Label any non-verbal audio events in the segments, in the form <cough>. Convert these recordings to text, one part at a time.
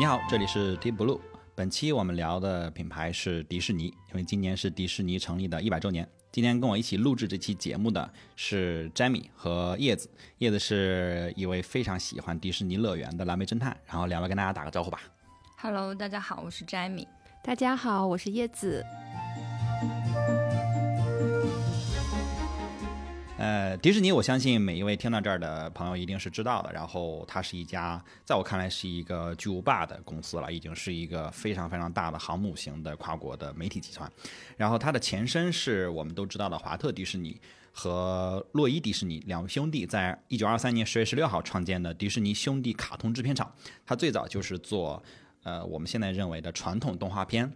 你好，这里是 Deep Blue。本期我们聊的品牌是迪士尼，因为今年是迪士尼成立的一百周年。今天跟我一起录制这期节目的是 Jamie 和叶子。叶子是一位非常喜欢迪士尼乐园的蓝莓侦探。然后两位跟大家打个招呼吧。Hello，大家好，我是 Jamie。大家好，我是叶子。呃，迪士尼，我相信每一位听到这儿的朋友一定是知道的。然后，它是一家在我看来是一个巨无霸的公司了，已经是一个非常非常大的航母型的跨国的媒体集团。然后，它的前身是我们都知道的华特迪士尼和洛伊迪士尼两位兄弟，在一九二三年十月十六号创建的迪士尼兄弟卡通制片厂。它最早就是做呃我们现在认为的传统动画片。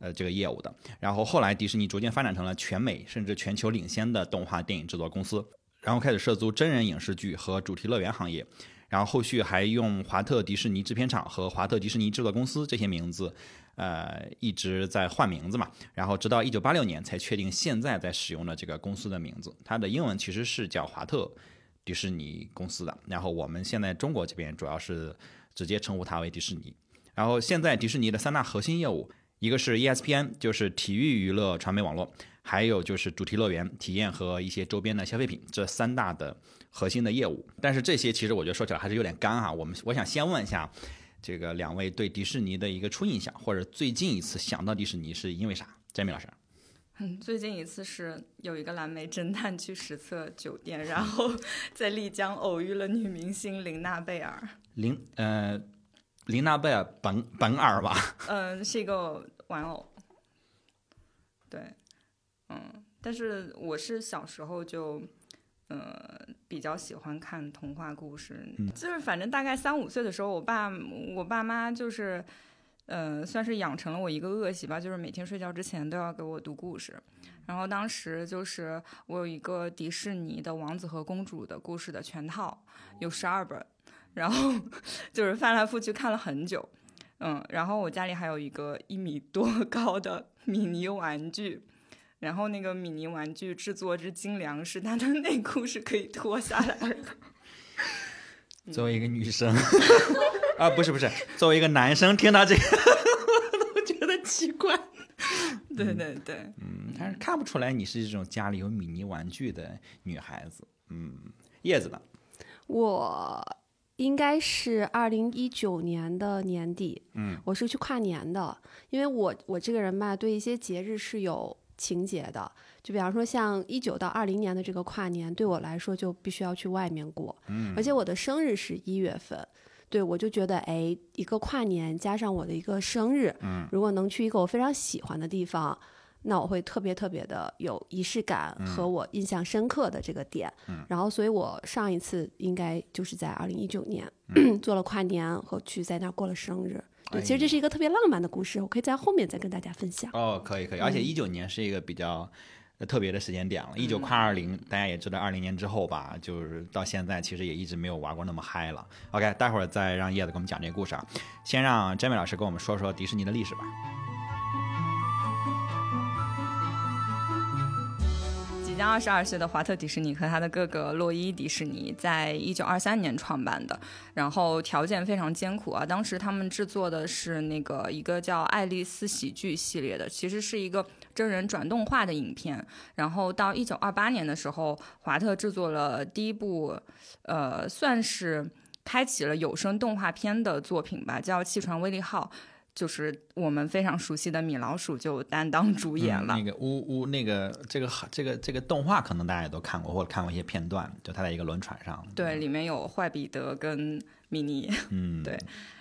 呃，这个业务的，然后后来迪士尼逐渐发展成了全美甚至全球领先的动画电影制作公司，然后开始涉足真人影视剧和主题乐园行业，然后后续还用华特迪士尼制片厂和华特迪士尼制作公司这些名字，呃，一直在换名字嘛，然后直到一九八六年才确定现在在使用的这个公司的名字，它的英文其实是叫华特迪士尼公司的，然后我们现在中国这边主要是直接称呼它为迪士尼，然后现在迪士尼的三大核心业务。一个是 ESPN，就是体育娱乐传媒网络，还有就是主题乐园体验和一些周边的消费品，这三大的核心的业务。但是这些其实我觉得说起来还是有点干哈。我们我想先问一下，这个两位对迪士尼的一个初印象，或者最近一次想到迪士尼是因为啥？詹米老师。嗯，最近一次是有一个蓝莓侦探去实测酒店，然后 <laughs> 在丽江偶遇了女明星林娜贝尔。林呃。琳娜贝尔本本尔吧，嗯，是一个玩偶，对，嗯，但是我是小时候就，呃，比较喜欢看童话故事，嗯、就是反正大概三五岁的时候，我爸我爸妈就是，呃，算是养成了我一个恶习吧，就是每天睡觉之前都要给我读故事，然后当时就是我有一个迪士尼的王子和公主的故事的全套，有十二本。然后就是翻来覆去看了很久，嗯，然后我家里还有一个一米多高的米妮玩具，然后那个米妮玩具制作之精良，是它的内裤是可以脱下来的。作为一个女生啊，不是不是，作为一个男生听到这个，我 <laughs> 都觉得奇怪。对对对，嗯，但是看不出来你是这种家里有米妮玩具的女孩子。嗯，叶子呢？我。应该是二零一九年的年底，嗯，我是去跨年的，因为我我这个人吧，对一些节日是有情节的，就比方说像一九到二零年的这个跨年，对我来说就必须要去外面过，嗯，而且我的生日是一月份，对我就觉得，哎，一个跨年加上我的一个生日，嗯，如果能去一个我非常喜欢的地方。那我会特别特别的有仪式感和我印象深刻的这个点，嗯、然后所以我上一次应该就是在二零一九年、嗯、做了跨年和去在那儿过了生日。对，哎、其实这是一个特别浪漫的故事，我可以在后面再跟大家分享。哦，可以可以，而且一九年是一个比较特别的时间点了，一九跨二零，大家也知道，二零年之后吧，就是到现在其实也一直没有玩过那么嗨了。OK，待会儿再让叶子给我们讲这个故事啊，先让詹美老师跟我们说说迪士尼的历史吧。将二十二岁的华特迪士尼和他的哥哥洛伊迪士尼，在一九二三年创办的，然后条件非常艰苦啊。当时他们制作的是那个一个叫《爱丽丝喜剧》系列的，其实是一个真人转动画的影片。然后到一九二八年的时候，华特制作了第一部，呃，算是开启了有声动画片的作品吧，叫《气船威利号》。就是我们非常熟悉的米老鼠就担当主演了。嗯、那个呜呜，那个这个这个这个动画可能大家也都看过，或者看过一些片段，就他在一个轮船上。对，里面有坏彼得跟米妮。嗯，<laughs> 对，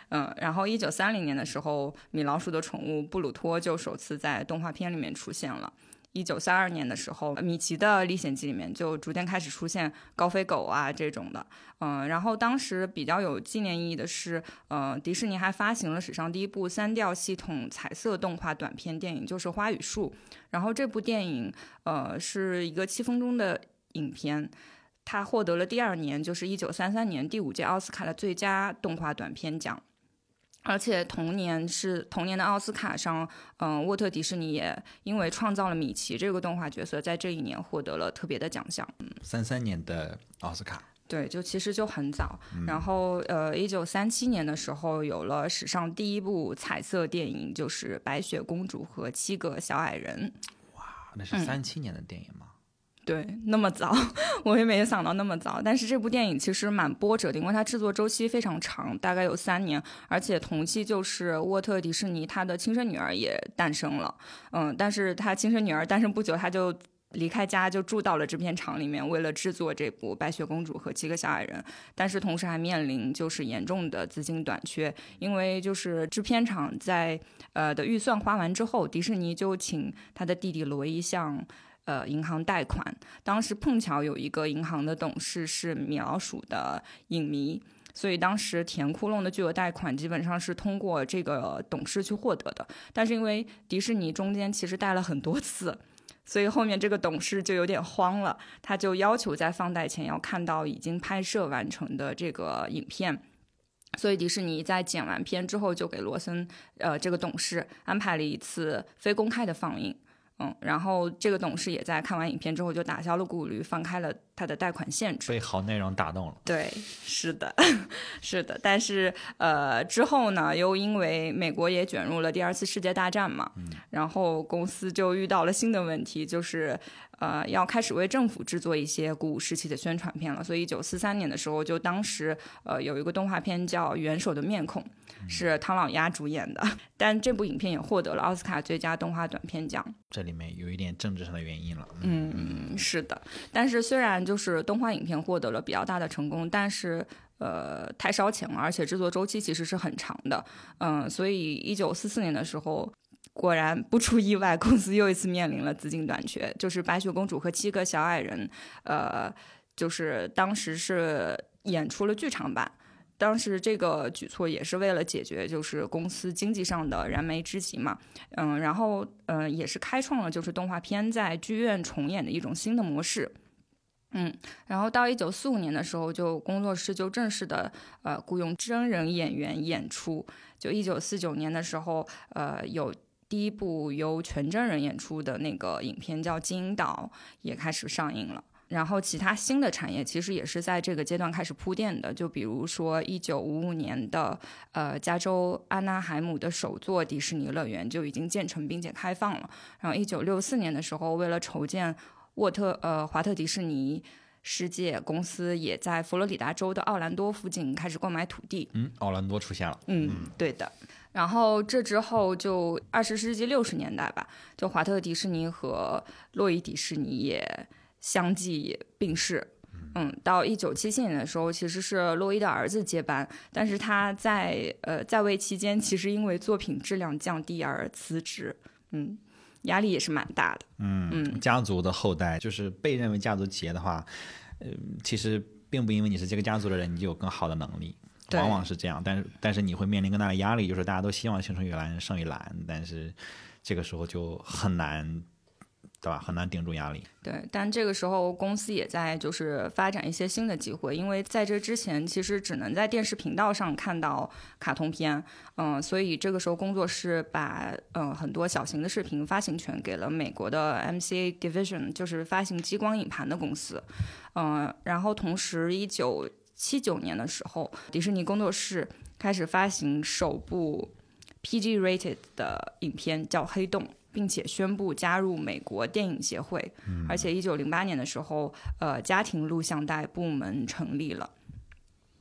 嗯，然后一九三零年的时候，米老鼠的宠物布鲁托就首次在动画片里面出现了。一九三二年的时候，米奇的历险记里面就逐渐开始出现高飞狗啊这种的，嗯，然后当时比较有纪念意义的是，呃，迪士尼还发行了史上第一部三调系统彩色动画短片电影，就是《花与树》，然后这部电影，呃，是一个七分钟的影片。它获得了第二年，就是一九三三年第五届奥斯卡的最佳动画短片奖。而且同年是同年的奥斯卡上，嗯、沃特迪士尼也因为创造了米奇这个动画角色，在这一年获得了特别的奖项。嗯三三年的奥斯卡，对，就其实就很早。嗯然后呃，一九三七年的时候有了史上第一部彩色电影，就是《白雪公主和七个小矮人》。哇那是嗯三七年的电影吗？对，那么早，<laughs> 我也没想到那么早。但是这部电影其实蛮波折的，因为它制作周期非常长，大概有三年，而且同期就是沃特迪士尼他的亲生女儿也诞生了。嗯，但是他亲生女儿诞生不久，他就。离开家就住到了制片厂里面，为了制作这部《白雪公主和七个小矮人》，但是同时还面临就是严重的资金短缺，因为就是制片厂在呃的预算花完之后，迪士尼就请他的弟弟罗伊向呃银行贷款，当时碰巧有一个银行的董事是米老鼠的影迷，所以当时填窟窿的巨额贷款基本上是通过这个董事去获得的。但是因为迪士尼中间其实贷了很多次，所以后面这个董事就有点慌了，他就要求在放贷前要看到已经拍摄完成的这个影片。所以迪士尼在剪完片之后，就给罗森，呃，这个董事安排了一次非公开的放映。嗯，然后这个董事也在看完影片之后就打消了顾虑，放开了他的贷款限制。被好内容打动了。对，是的，<laughs> 是的。但是呃，之后呢，又因为美国也卷入了第二次世界大战嘛，然后公司就遇到了新的问题，就是呃，要开始为政府制作一些鼓舞士气的宣传片了。所以，一九四三年的时候，就当时呃有一个动画片叫《元首的面孔》，是唐老鸭主演的，<laughs> 但这部影片也获得了奥斯卡最佳动画短片奖。这里面有一点政治上的原因了。嗯，是的。但是虽然就是动画影片获得了比较大的成功，但是呃太烧钱了，而且制作周期其实是很长的。嗯，所以一九四四年的时候。果然不出意外，公司又一次面临了资金短缺，就是《白雪公主和七个小矮人》，呃，就是当时是演出了剧场版，当时这个举措也是为了解决就是公司经济上的燃眉之急嘛，嗯，然后嗯、也是开创了就是动画片在剧院重演的一种新的模式。嗯，然后到一九四五年的时候，就工作室就正式的呃雇佣真人演员演出。就一九四九年的时候，呃有第一部由全真人演出的那个影片叫《金银岛》也开始上映了。然后其他新的产业其实也是在这个阶段开始铺垫的，就比如说一九五五年的呃加州安纳海姆的首座迪士尼乐园就已经建成并且开放了。然后一九六四年的时候，为了筹建沃特呃华特迪士尼世界公司，也在佛罗里达州的奥兰多附近开始购买土地。嗯，奥兰多出现了。嗯，对的。然后这之后就二十世纪六十年代吧，就华特迪士尼和洛伊迪士尼也相继病逝。嗯，到一九七七年的时候，其实是洛伊的儿子接班，但是他在呃在位期间，其实因为作品质量降低而辞职。嗯，压力也是蛮大的。嗯嗯家族的后代就是被认为家族企业的话，呃，其实并不因为你是这个家族的人，你就有更好的能力。对往往是这样，但是但是你会面临更大的压力，就是大家都希望青出于蓝胜于蓝，但是这个时候就很难，对吧？很难顶住压力。对，但这个时候公司也在就是发展一些新的机会，因为在这之前其实只能在电视频道上看到卡通片，嗯，所以这个时候工作室把嗯很多小型的视频发行权给了美国的 MCA Division，就是发行激光影盘的公司，嗯，然后同时一九七九年的时候，迪士尼工作室开始发行首部 PG rated 的影片，叫《黑洞》。并且宣布加入美国电影协会，而且一九零八年的时候，呃，家庭录像带部门成立了。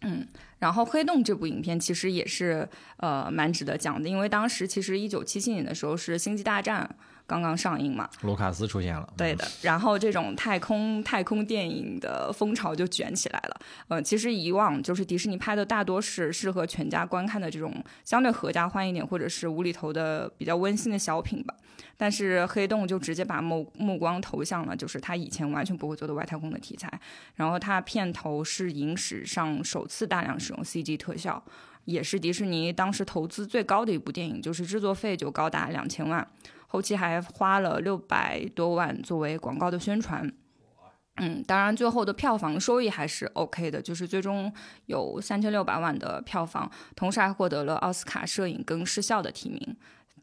嗯，然后《黑洞》这部影片其实也是呃蛮值得讲的，因为当时其实一九七七年的时候是《星际大战》刚刚上映嘛，卢卡斯出现了，对的，然后这种太空太空电影的风潮就卷起来了。呃，其实以往就是迪士尼拍的大多是适合全家观看的这种相对合家欢一点，或者是无厘头的比较温馨的小品吧。但是黑洞就直接把目目光投向了就是他以前完全不会做的外太空的题材。然后它片头是影史上首次大量使用 CG 特效，也是迪士尼当时投资最高的一部电影，就是制作费就高达两千万。后期还花了六百多万作为广告的宣传。嗯，当然最后的票房收益还是 OK 的，就是最终有三千六百万的票房，同时还获得了奥斯卡摄影跟视效的提名。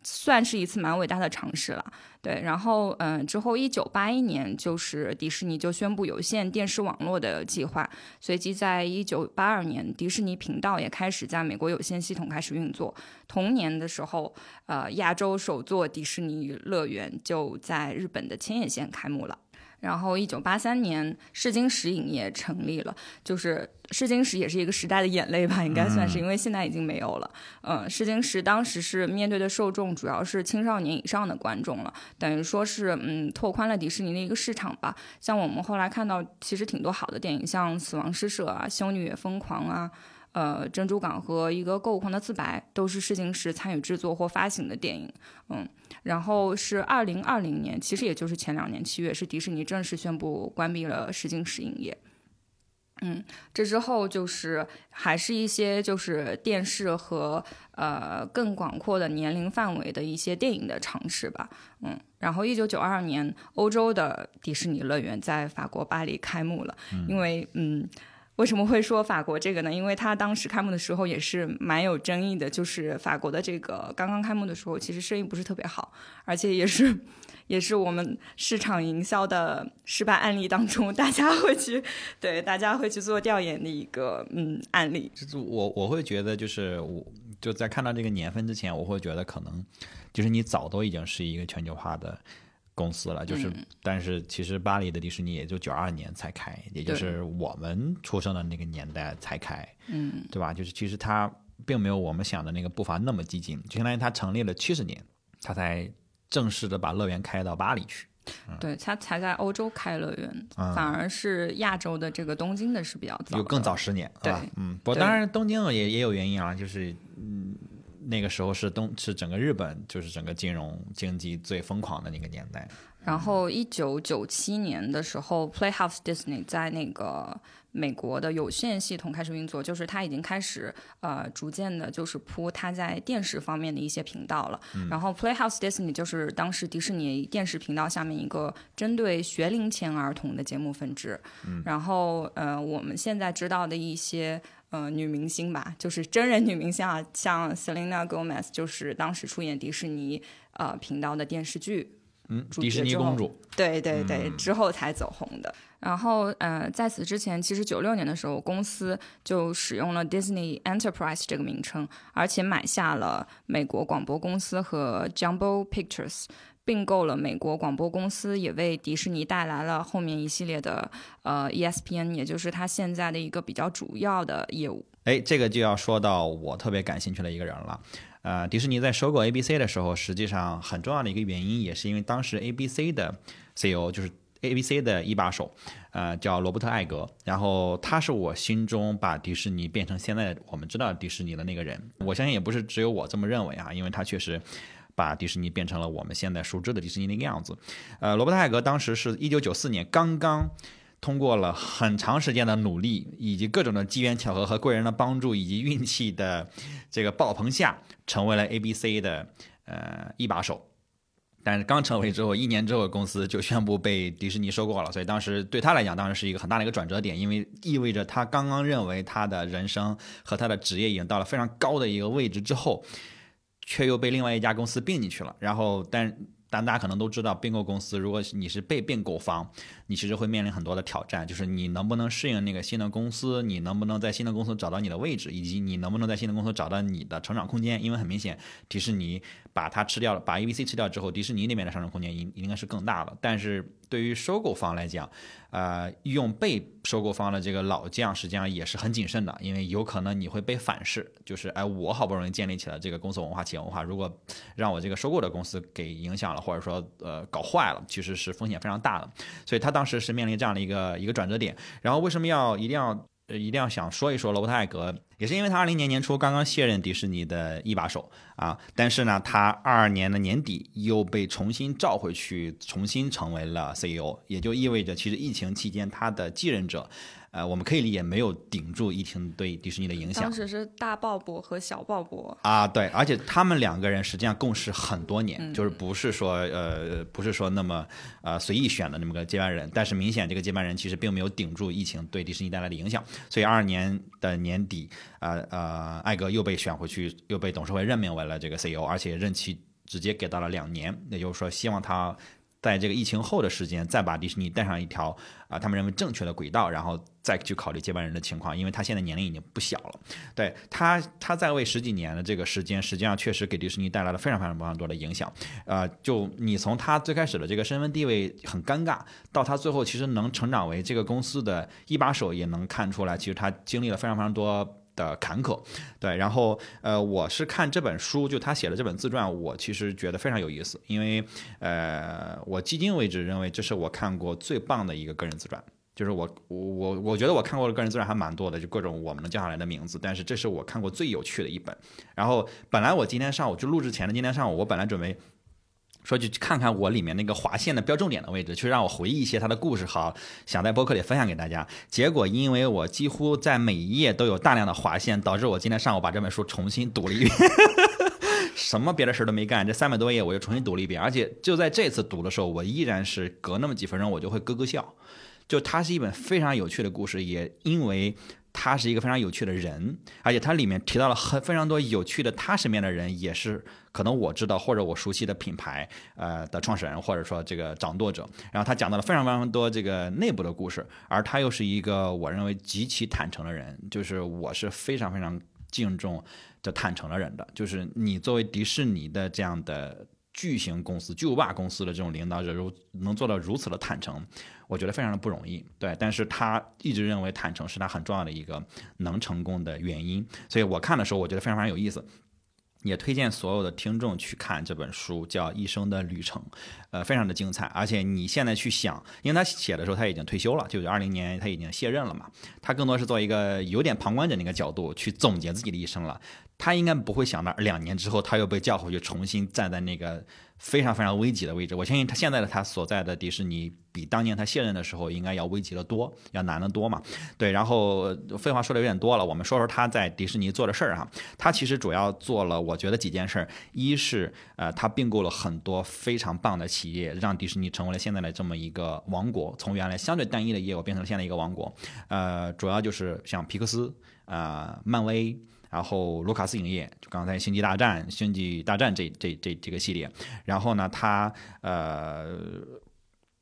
算是一次蛮伟大的尝试了。对，然后嗯，之后一九八一年，就是迪士尼就宣布有线电视网络的计划，随即在一九八二年，迪士尼频道也开始在美国有线系统开始运作。同年的时候，呃，亚洲首座迪士尼乐园就在日本的千叶县开幕了。然后，一九八三年，试金石影业成立了。就是试金石也是一个时代的眼泪吧，应该算是，因为现在已经没有了。嗯，试金石当时是面对的受众主要是青少年以上的观众了，等于说是嗯拓宽了迪士尼的一个市场吧。像我们后来看到，其实挺多好的电影，像《死亡诗社》啊，《修女也疯狂》啊。呃，珍珠港和一个购物狂的自白都是试金石参与制作或发行的电影，嗯，然后是二零二零年，其实也就是前两年七月，是迪士尼正式宣布关闭了试金石营业，嗯，这之后就是还是一些就是电视和呃更广阔的年龄范围的一些电影的尝试吧，嗯，然后一九九二年，欧洲的迪士尼乐园在法国巴黎开幕了，因为嗯。为什么会说法国这个呢？因为它当时开幕的时候也是蛮有争议的，就是法国的这个刚刚开幕的时候，其实生意不是特别好，而且也是，也是我们市场营销的失败案例当中，大家会去对大家会去做调研的一个嗯案例。就是我我会觉得，就是我就在看到这个年份之前，我会觉得可能就是你早都已经是一个全球化的。公司了，就是，但是其实巴黎的迪士尼也就九二年才开，也就是我们出生的那个年代才开，嗯，对吧？就是其实它并没有我们想的那个步伐那么激进，就相当于它成立了七十年，它才正式的把乐园开到巴黎去。对，它才在欧洲开乐园，反而是亚洲的这个东京的是比较早，有更早十年，对，嗯，不过当然东京也也有原因啊，就是嗯。那个时候是东是整个日本就是整个金融经济最疯狂的那个年代。然后一九九七年的时候，Playhouse Disney 在那个美国的有线系统开始运作，就是它已经开始呃逐渐的，就是铺它在电视方面的一些频道了。然后 Playhouse Disney 就是当时迪士尼电视频道下面一个针对学龄前儿童的节目分支。然后呃我们现在知道的一些。呃，女明星吧，就是真人女明星啊，像 Selena Gomez，就是当时出演迪士尼呃频道的电视剧，嗯，迪士尼公主，对对对，之后才走红的。然后呃，在此之前，其实九六年的时候，公司就使用了 Disney Enterprise 这个名称，而且买下了美国广播公司和 Jumbo Pictures。并购了美国广播公司，也为迪士尼带来了后面一系列的呃 ESPN，也就是它现在的一个比较主要的业务。哎，这个就要说到我特别感兴趣的一个人了。呃，迪士尼在收购 ABC 的时候，实际上很重要的一个原因，也是因为当时 ABC 的 CEO 就是 ABC 的一把手，呃，叫罗伯特·艾格。然后他是我心中把迪士尼变成现在我们知道迪士尼的那个人。我相信也不是只有我这么认为啊，因为他确实。把迪士尼变成了我们现在熟知的迪士尼那个样子。呃，罗伯特·海格当时是一九九四年刚刚通过了很长时间的努力，以及各种的机缘巧合和贵人的帮助，以及运气的这个爆棚下，成为了 ABC 的呃一把手。但是刚成为之后，一年之后公司就宣布被迪士尼收购了，所以当时对他来讲，当然是一个很大的一个转折点，因为意味着他刚刚认为他的人生和他的职业已经到了非常高的一个位置之后。却又被另外一家公司并进去了，然后，但但大家可能都知道，并购公司，如果你是被并购方，你其实会面临很多的挑战，就是你能不能适应那个新的公司，你能不能在新的公司找到你的位置，以及你能不能在新的公司找到你的成长空间。因为很明显，迪士尼把它吃掉了，把 ABC 吃掉之后，迪士尼那边的上升空间应应该是更大了。但是对于收购方来讲，呃，用被收购方的这个老将，实际上也是很谨慎的，因为有可能你会被反噬。就是，哎，我好不容易建立起来这个公司文化、企业文化，如果让我这个收购的公司给影响了，或者说呃搞坏了，其实是风险非常大的。所以他当时是面临这样的一个一个转折点。然后为什么要一定要？呃，一定要想说一说罗伯特·艾格，也是因为他二零年年初刚刚卸任迪士尼的一把手啊，但是呢，他二二年的年底又被重新召回去，重新成为了 CEO，也就意味着其实疫情期间他的继任者。呃，我们可以理解没有顶住疫情对迪士尼的影响。当时是大鲍勃和小鲍勃。啊，对，而且他们两个人实际上共事很多年，就是不是说呃不是说那么呃随意选的那么个接班人，但是明显这个接班人其实并没有顶住疫情对迪士尼带来的影响，所以二二年的年底，呃呃，艾格又被选回去，又被董事会任命为了这个 CEO，而且任期直接给到了两年，也就是说，希望他在这个疫情后的时间再把迪士尼带上一条啊，他们认为正确的轨道，然后再去考虑接班人的情况，因为他现在年龄已经不小了。对他，他在位十几年的这个时间，实际上确实给迪士尼带来了非常非常非常多的影响。呃，就你从他最开始的这个身份地位很尴尬，到他最后其实能成长为这个公司的一把手，也能看出来，其实他经历了非常非常多。的坎坷，对，然后呃，我是看这本书，就他写的这本自传，我其实觉得非常有意思，因为呃，我迄今为止认为这是我看过最棒的一个个人自传，就是我我我我觉得我看过的个人自传还蛮多的，就各种我们能叫下来的名字，但是这是我看过最有趣的一本。然后本来我今天上午就录制前的今天上午，我本来准备。说去看看我里面那个划线的标重点的位置，去让我回忆一些他的故事，好想在播客里分享给大家。结果因为我几乎在每一页都有大量的划线，导致我今天上午把这本书重新读了一遍，<laughs> 什么别的事儿都没干，这三百多页我又重新读了一遍。而且就在这次读的时候，我依然是隔那么几分钟我就会咯咯笑。就它是一本非常有趣的故事，也因为。他是一个非常有趣的人，而且他里面提到了很非常多有趣的他身边的人，也是可能我知道或者我熟悉的品牌呃的创始人或者说这个掌舵者。然后他讲到了非常非常多这个内部的故事，而他又是一个我认为极其坦诚的人，就是我是非常非常敬重这坦诚的人的。就是你作为迪士尼的这样的巨型公司、巨无霸公司的这种领导者，如能做到如此的坦诚。我觉得非常的不容易，对，但是他一直认为坦诚是他很重要的一个能成功的原因，所以我看的时候，我觉得非常非常有意思，也推荐所有的听众去看这本书，叫《一生的旅程》，呃，非常的精彩，而且你现在去想，因为他写的时候他已经退休了，就是二零年他已经卸任了嘛，他更多是做一个有点旁观者那个角度去总结自己的一生了，他应该不会想到两年之后他又被叫回去重新站在那个。非常非常危急的位置，我相信他现在的他所在的迪士尼比当年他卸任的时候应该要危急的多，要难得多嘛。对，然后废话说的有点多了，我们说说他在迪士尼做的事儿哈。他其实主要做了，我觉得几件事儿，一是呃，他并购了很多非常棒的企业，让迪士尼成为了现在的这么一个王国，从原来相对单一的业务变成了现在一个王国。呃，主要就是像皮克斯啊、漫威。然后卢卡斯影业，就刚才《星际大战》《星际大战》这这这这个系列，然后呢，他呃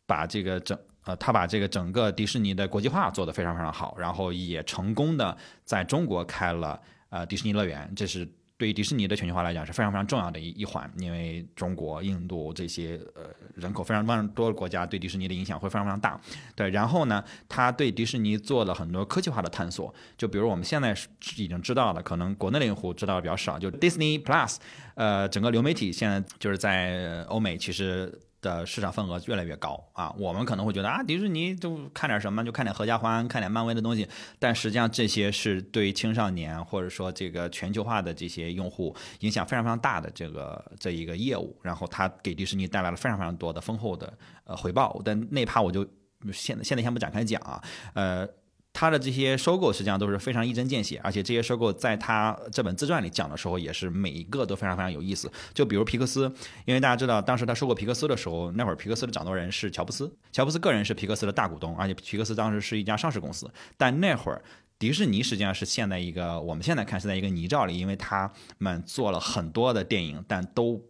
把这个整呃他把这个整个迪士尼的国际化做得非常非常好，然后也成功的在中国开了呃迪士尼乐园，这是。对于迪士尼的全球化来讲是非常非常重要的一一环，因为中国、印度这些呃人口非常非常多的国家对迪士尼的影响会非常非常大。对，然后呢，他对迪士尼做了很多科技化的探索，就比如我们现在已经知道了，可能国内的用户知道的比较少，就 Disney Plus，呃，整个流媒体现在就是在欧美其实。的市场份额越来越高啊！我们可能会觉得啊，迪士尼就看点什么，就看点合家欢，看点漫威的东西。但实际上，这些是对青少年或者说这个全球化的这些用户影响非常非常大的这个这一个业务。然后，它给迪士尼带来了非常非常多的丰厚的呃回报。但那趴我就现现在先不展开讲啊，呃。他的这些收购实际上都是非常一针见血，而且这些收购在他这本自传里讲的时候，也是每一个都非常非常有意思。就比如皮克斯，因为大家知道，当时他收购皮克斯的时候，那会儿皮克斯的掌舵人是乔布斯，乔布斯个人是皮克斯的大股东，而且皮克斯当时是一家上市公司。但那会儿迪士尼实际上是陷在一个我们现在看是在一个泥沼里，因为他们做了很多的电影，但都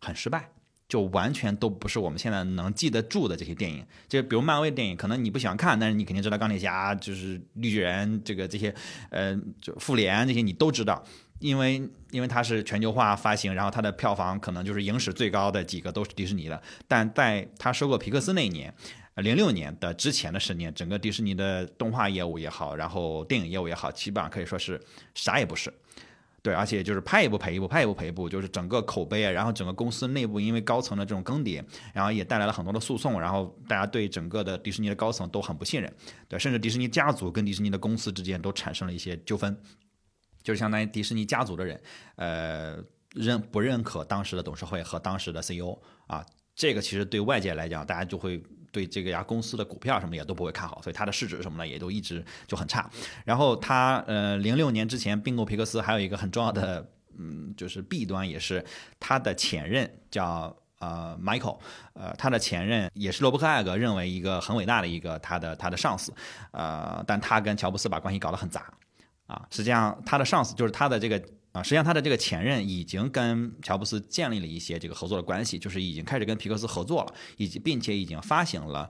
很失败。就完全都不是我们现在能记得住的这些电影，就比如漫威电影，可能你不喜欢看，但是你肯定知道钢铁侠，就是绿巨人，这个这些，呃，就复联这些你都知道，因为因为它是全球化发行，然后它的票房可能就是影史最高的几个都是迪士尼的。但在他收购皮克斯那一年，零六年的之前的十年，整个迪士尼的动画业务也好，然后电影业务也好，基本上可以说是啥也不是。对，而且就是拍一部赔一部，拍一部赔一部，就是整个口碑啊，然后整个公司内部因为高层的这种更迭，然后也带来了很多的诉讼，然后大家对整个的迪士尼的高层都很不信任，对，甚至迪士尼家族跟迪士尼的公司之间都产生了一些纠纷，就是相当于迪士尼家族的人，呃，认不认可当时的董事会和当时的 CEO 啊，这个其实对外界来讲，大家就会。对这个家公司的股票什么也都不会看好，所以它的市值什么的也都一直就很差。然后它呃，零六年之前并购皮克斯，还有一个很重要的嗯，就是弊端也是他的前任叫呃 Michael，呃，他的前任也是罗伯克艾格认为一个很伟大的一个他的他的上司，呃，但他跟乔布斯把关系搞得很杂啊。实际上他的上司就是他的这个啊，实际上他的这个前任已经跟乔布斯建立了一些这个合作的关系，就是已经开始跟皮克斯合作了，以及并且已经发行了。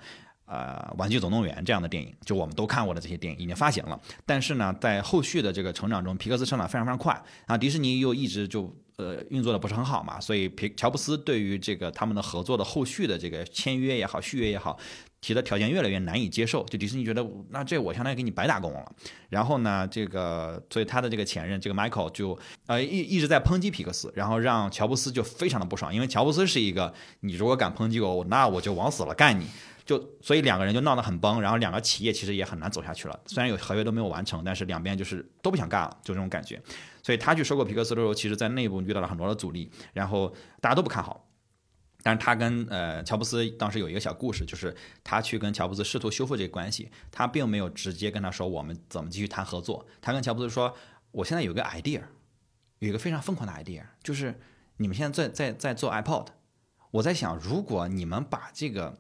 呃，玩具总动员这样的电影，就我们都看过的这些电影已经发行了。但是呢，在后续的这个成长中，皮克斯成长非常非常快，然后迪士尼又一直就呃运作的不是很好嘛，所以皮乔布斯对于这个他们的合作的后续的这个签约也好，续约也好，提的条件越来越难以接受。就迪士尼觉得，那这我相当于给你白打工了。然后呢，这个所以他的这个前任这个 Michael 就呃一一直在抨击皮克斯，然后让乔布斯就非常的不爽，因为乔布斯是一个你如果敢抨击我，那我就往死了干你。就所以两个人就闹得很崩，然后两个企业其实也很难走下去了。虽然有合约都没有完成，但是两边就是都不想干了，就这种感觉。所以他去收购皮克斯的时候，其实在内部遇到了很多的阻力，然后大家都不看好。但是他跟呃乔布斯当时有一个小故事，就是他去跟乔布斯试图修复这个关系，他并没有直接跟他说我们怎么继续谈合作。他跟乔布斯说，我现在有个 idea，有一个非常疯狂的 idea，就是你们现在在在在做 iPod，我在想，如果你们把这个。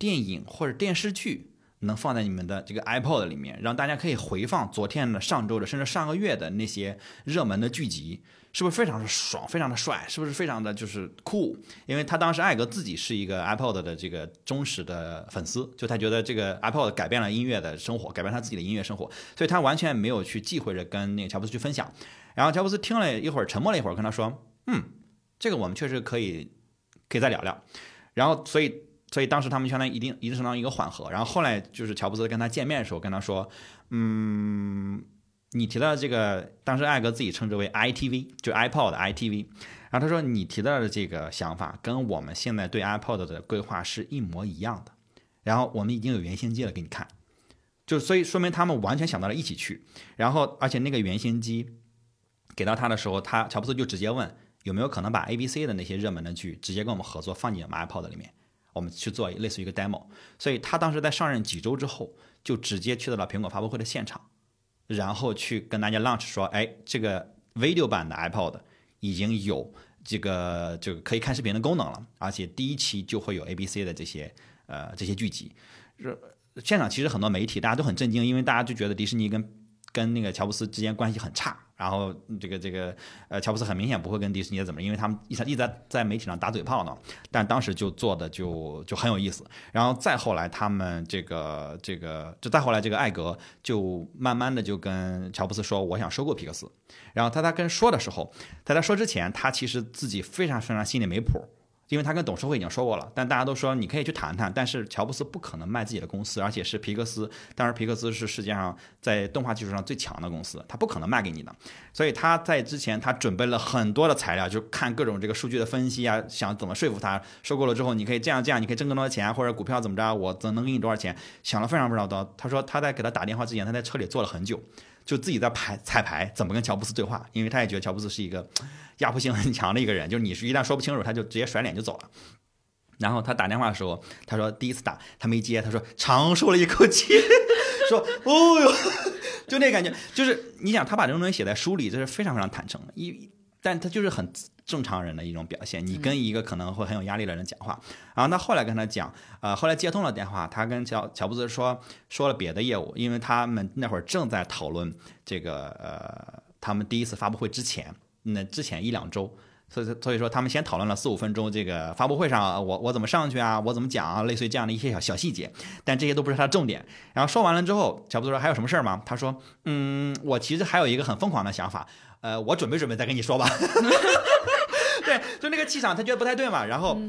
电影或者电视剧能放在你们的这个 iPod 里面，让大家可以回放昨天的、上周的，甚至上个月的那些热门的剧集，是不是非常的爽、非常的帅？是不是非常的就是酷？因为他当时艾格自己是一个 iPod 的这个忠实的粉丝，就他觉得这个 iPod 改变了音乐的生活，改变他自己的音乐生活，所以他完全没有去忌讳着跟那个乔布斯去分享。然后乔布斯听了一会儿，沉默了一会儿，跟他说：“嗯，这个我们确实可以，可以再聊聊。”然后所以。所以当时他们相当于一定一定程度上一个缓和，然后后来就是乔布斯跟他见面的时候跟他说，嗯，你提到的这个，当时艾格自己称之为 ITV，就 iPod 的 ITV，然后他说你提到的这个想法跟我们现在对 iPod 的规划是一模一样的，然后我们已经有原型机了给你看，就所以说明他们完全想到了一起去，然后而且那个原型机给到他的时候，他乔布斯就直接问有没有可能把 ABC 的那些热门的剧直接跟我们合作放进我们 iPod 里面。我们去做类似于一个 demo，所以他当时在上任几周之后，就直接去到了苹果发布会的现场，然后去跟大家 launch 说，哎，这个 video 版的 iPod 已经有这个就可以看视频的功能了，而且第一期就会有 ABC 的这些呃这些剧集。现场其实很多媒体大家都很震惊，因为大家就觉得迪士尼跟跟那个乔布斯之间关系很差。然后这个这个呃，乔布斯很明显不会跟迪士尼怎么，因为他们一直一直在在媒体上打嘴炮呢。但当时就做的就就很有意思。然后再后来，他们这个这个就再后来，这个艾格就慢慢的就跟乔布斯说，我想收购皮克斯。然后他在跟说的时候，他在说之前，他其实自己非常非常心里没谱。因为他跟董事会已经说过了，但大家都说你可以去谈谈。但是乔布斯不可能卖自己的公司，而且是皮克斯。当然，皮克斯是世界上在动画技术上最强的公司，他不可能卖给你的。所以他在之前他准备了很多的材料，就看各种这个数据的分析啊，想怎么说服他收购了之后，你可以这样这样，你可以挣更多的钱，或者股票怎么着，我怎能给你多少钱？想了非常非常多。他说他在给他打电话之前，他在车里坐了很久。就自己在排彩排，怎么跟乔布斯对话？因为他也觉得乔布斯是一个 <tsk> 压迫性很强的一个人，就是你是一旦说不清楚，他就直接甩脸就走了。然后他打电话的时候，他说第一次打他没接，他说长舒了一口气，<laughs> 说哦哟，<laughs> 就那感觉，就是你想他把这种东西写在书里，这是非常非常坦诚的，一但他就是很。正常人的一种表现，你跟一个可能会很有压力的人讲话，然后他后来跟他讲，呃，后来接通了电话，他跟乔乔布斯说说了别的业务，因为他们那会儿正在讨论这个呃，他们第一次发布会之前，那之前一两周，所以所以说他们先讨论了四五分钟，这个发布会上我我怎么上去啊，我怎么讲啊，类似于这样的一些小小细节，但这些都不是他的重点。然后说完了之后，乔布斯说还有什么事儿吗？他说，嗯，我其实还有一个很疯狂的想法，呃，我准备准备再跟你说吧。<laughs> 对，就那个气场，他觉得不太对嘛。然后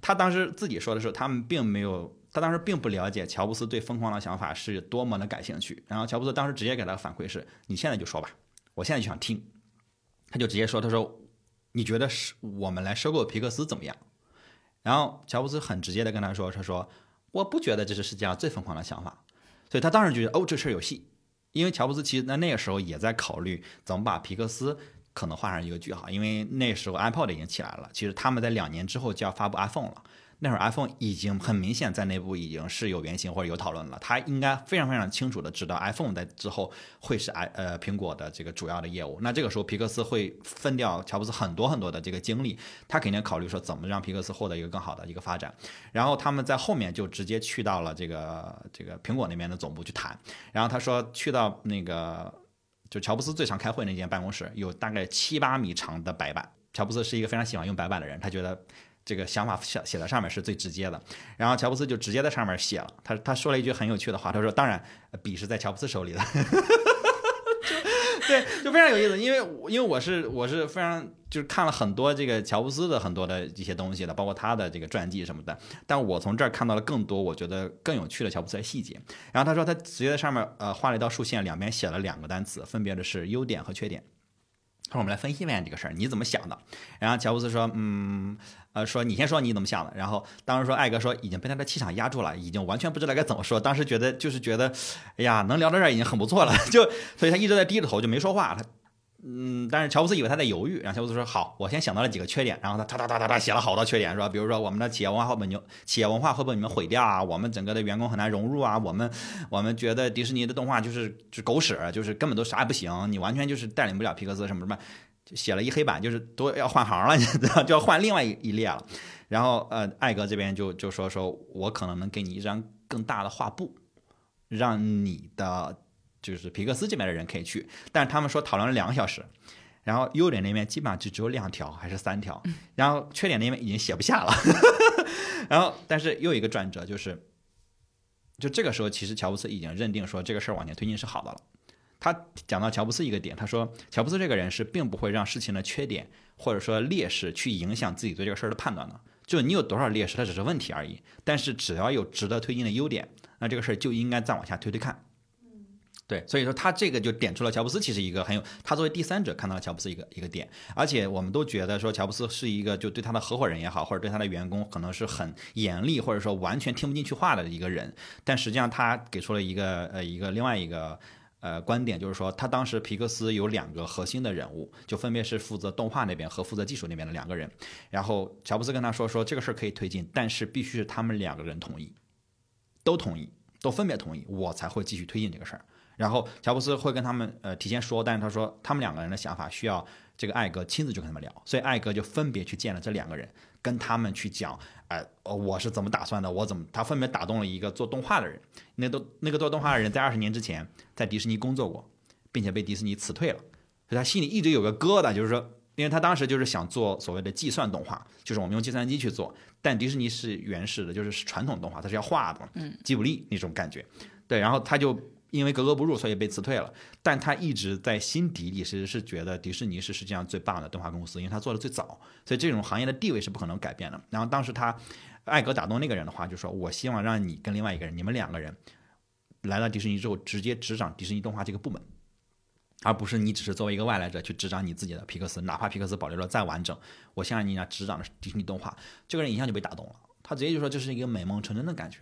他当时自己说的时候，他们并没有，他当时并不了解乔布斯对疯狂的想法是多么的感兴趣。然后乔布斯当时直接给他反馈是：“你现在就说吧，我现在就想听。”他就直接说：“他说，你觉得是我们来收购皮克斯怎么样？”然后乔布斯很直接的跟他说：“他说，我不觉得这是世界上最疯狂的想法。”所以他当时觉得哦，这事儿有戏，因为乔布斯其实在那个时候也在考虑怎么把皮克斯。可能画上一个句号，因为那时候 iPod 已经起来了。其实他们在两年之后就要发布 iPhone 了。那会儿 iPhone 已经很明显在内部已经是有原型或者有讨论了，他应该非常非常清楚的知道 iPhone 在之后会是 i 呃苹果的这个主要的业务。那这个时候皮克斯会分掉乔布斯很多很多的这个精力，他肯定考虑说怎么让皮克斯获得一个更好的一个发展。然后他们在后面就直接去到了这个这个苹果那边的总部去谈。然后他说去到那个。就乔布斯最常开会那间办公室有大概七八米长的白板。乔布斯是一个非常喜欢用白板的人，他觉得这个想法写写在上面是最直接的。然后乔布斯就直接在上面写了，他他说了一句很有趣的话，他说：“当然，笔是在乔布斯手里的。” <laughs> 对，就非常有意思，因为因为我是我是非常就是看了很多这个乔布斯的很多的一些东西的，包括他的这个传记什么的，但我从这儿看到了更多我觉得更有趣的乔布斯的细节。然后他说他直接在上面呃画了一道竖线，两边写了两个单词，分别的是优点和缺点。他说我们来分析一下这个事儿，你怎么想的？然后乔布斯说，嗯。呃，说你先说你怎么想的，然后当时说艾格说已经被他的气场压住了，已经完全不知道该怎么说。当时觉得就是觉得，哎呀，能聊到这儿已经很不错了，<laughs> 就所以他一直在低着头就没说话。他嗯，但是乔布斯以为他在犹豫，然后乔布斯说好，我先想到了几个缺点，然后他哒哒哒哒哒写了好多缺点，说比如说我们的企业文化会被你企业文化会被你们毁掉啊，我们整个的员工很难融入啊，我们我们觉得迪士尼的动画就是就狗屎，就是根本都啥也不行，你完全就是带领不了皮克斯什么什么。就写了一黑板，就是都要换行了，你知道，就要换另外一一列了。然后，呃，艾格这边就就说说，我可能能给你一张更大的画布，让你的就是皮克斯这边的人可以去。但是他们说讨论了两个小时，然后优点那边基本上就只有两条还是三条，然后缺点那边已经写不下了。<laughs> 然后，但是又一个转折就是，就这个时候其实乔布斯已经认定说这个事儿往前推进是好的了。他讲到乔布斯一个点，他说乔布斯这个人是并不会让事情的缺点或者说劣势去影响自己对这个事儿的判断的。就你有多少劣势，它只是问题而已。但是只要有值得推进的优点，那这个事儿就应该再往下推推看。对，所以说他这个就点出了乔布斯其实一个很有，他作为第三者看到了乔布斯一个一个点。而且我们都觉得说乔布斯是一个就对他的合伙人也好，或者对他的员工可能是很严厉，或者说完全听不进去话的一个人。但实际上他给出了一个呃一个另外一个。呃，观点就是说，他当时皮克斯有两个核心的人物，就分别是负责动画那边和负责技术那边的两个人。然后乔布斯跟他说，说这个事儿可以推进，但是必须是他们两个人同意，都同意，都分别同意，我才会继续推进这个事儿。然后乔布斯会跟他们呃提前说，但是他说他们两个人的想法需要这个艾格亲自去跟他们聊，所以艾格就分别去见了这两个人，跟他们去讲。哎，我是怎么打算的？我怎么？他分别打动了一个做动画的人，那都那个做动画的人在二十年之前在迪士尼工作过，并且被迪士尼辞退了，所以他心里一直有个疙瘩，就是说，因为他当时就是想做所谓的计算动画，就是我们用计算机去做，但迪士尼是原始的，就是传统动画，它是要画的，嗯，吉卜力那种感觉，对，然后他就。因为格格不入，所以被辞退了。但他一直在心底里其实是觉得迪士尼是世界上最棒的动画公司，因为他做的最早，所以这种行业的地位是不可能改变的。然后当时他艾格打动那个人的话，就说：“我希望让你跟另外一个人，你们两个人来到迪士尼之后，直接执掌迪士尼动画这个部门，而不是你只是作为一个外来者去执掌你自己的皮克斯，哪怕皮克斯保留的再完整，我先让你俩执掌的是迪士尼动画。”这个人一下就被打动了，他直接就说：“这是一个美梦成真的感觉。”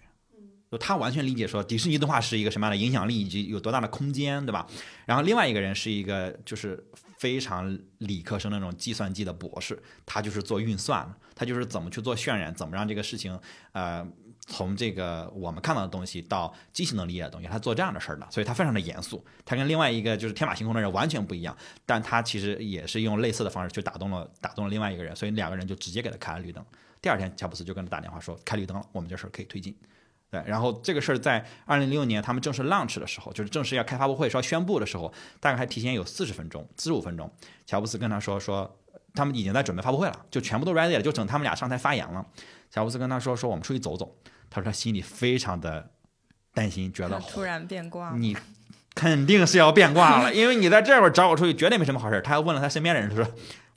就他完全理解说迪士尼动画是一个什么样的影响力以及有多大的空间，对吧？然后另外一个人是一个就是非常理科生那种计算机的博士，他就是做运算，他就是怎么去做渲染，怎么让这个事情呃从这个我们看到的东西到机器能理解的东西，他做这样的事儿的，所以他非常的严肃。他跟另外一个就是天马行空的人完全不一样，但他其实也是用类似的方式去打动了打动了另外一个人，所以两个人就直接给他开了绿灯。第二天乔布斯就跟他打电话说开绿灯了，我们这事儿可以推进。对，然后这个事儿在二零零六年他们正式 launch 的时候，就是正式要开发布会说要宣布的时候，大概还提前有四十分钟、四十五分钟。乔布斯跟他说说，他们已经在准备发布会了，就全部都 ready 了，就等他们俩上台发言了。乔布斯跟他说说，我们出去走走。他说他心里非常的担心，觉得突然变卦，你肯定是要变卦了，因为你在这会儿找我出去，绝对没什么好事。他还问了他身边的人，他说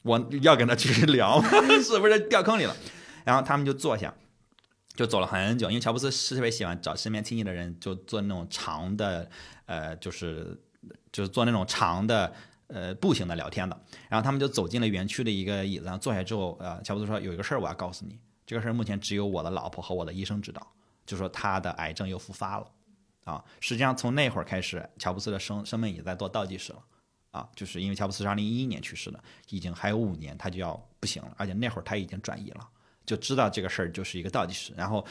我要跟他继续聊，<laughs> 是不是掉坑里了？然后他们就坐下。就走了很久，因为乔布斯是特别喜欢找身边亲近的人，就做那种长的，呃，就是就是做那种长的，呃，步行的聊天的。然后他们就走进了园区的一个椅子上坐下之后，呃，乔布斯说：“有一个事儿我要告诉你，这个事儿目前只有我的老婆和我的医生知道，就说他的癌症又复发了。啊，实际上从那会儿开始，乔布斯的生生命已经在做倒计时了。啊，就是因为乔布斯是二零一一年去世的，已经还有五年他就要不行了，而且那会儿他已经转移了。”就知道这个事儿就是一个倒计时，然后，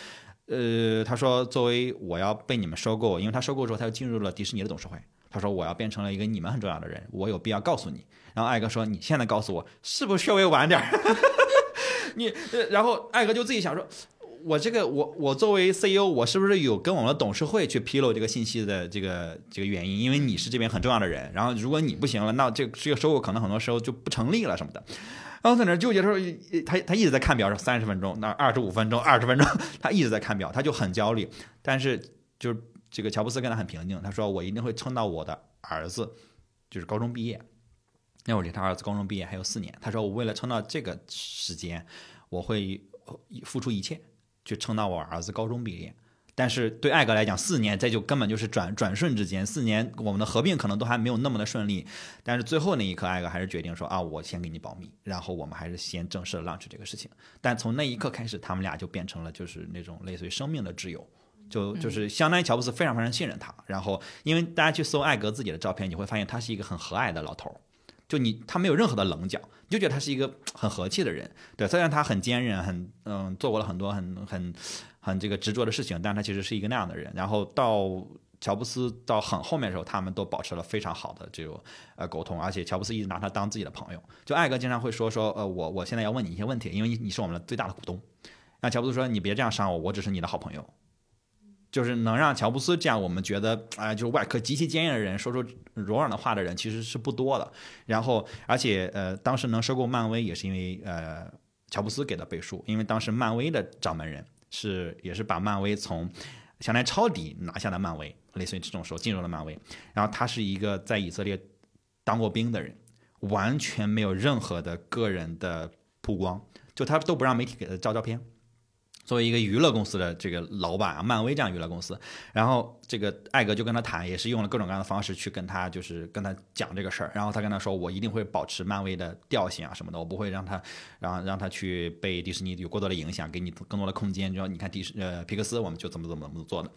呃，他说作为我要被你们收购，因为他收购之后他又进入了迪士尼的董事会，他说我要变成了一个你们很重要的人，我有必要告诉你。然后艾哥说你现在告诉我是不是稍微晚点儿？<laughs> 你，然后艾哥就自己想说，我这个我我作为 CEO，我是不是有跟我们的董事会去披露这个信息的这个这个原因？因为你是这边很重要的人，然后如果你不行了，那这个这个收购可能很多时候就不成立了什么的。然后在那纠结的时候，他他一直在看表，说三十分钟，那二十五分钟，二十分钟，<laughs> 他一直在看表，他就很焦虑。但是就是这个乔布斯跟他很平静，他说我一定会撑到我的儿子就是高中毕业。那会儿离他儿子高中毕业还有四年，他说我为了撑到这个时间，我会付出一切。去撑到我儿子高中毕业，但是对艾格来讲，四年这就根本就是转转瞬之间。四年我们的合并可能都还没有那么的顺利，但是最后那一刻，艾格还是决定说啊，我先给你保密，然后我们还是先正式的 launch 这个事情。但从那一刻开始，他们俩就变成了就是那种类似于生命的挚友，就就是相当于乔布斯非常非常信任他。然后因为大家去搜艾格自己的照片，你会发现他是一个很和蔼的老头。就你，他没有任何的棱角，你就觉得他是一个很和气的人。对，虽然他很坚韧，很嗯，做过了很多很很很这个执着的事情，但他其实是一个那样的人。然后到乔布斯到很后面的时候，他们都保持了非常好的这种呃沟通，而且乔布斯一直拿他当自己的朋友。就艾格经常会说说呃，我我现在要问你一些问题，因为你是我们的最大的股东。那乔布斯说，你别这样伤我，我只是你的好朋友。就是能让乔布斯这样，我们觉得啊，就是外壳极其坚硬的人，说出柔软的话的人，其实是不多的。然后，而且呃，当时能收购漫威，也是因为呃，乔布斯给的背书。因为当时漫威的掌门人是也是把漫威从相当于抄底拿下的漫威，类似于这种时候进入了漫威。然后他是一个在以色列当过兵的人，完全没有任何的个人的曝光，就他都不让媒体给他照照片。作为一个娱乐公司的这个老板啊，漫威这样娱乐公司，然后这个艾格就跟他谈，也是用了各种各样的方式去跟他，就是跟他讲这个事儿。然后他跟他说，我一定会保持漫威的调性啊什么的，我不会让他让让他去被迪士尼有过多的影响，给你更多的空间。就说你看迪士呃皮克斯，我们就怎么怎么怎么做的。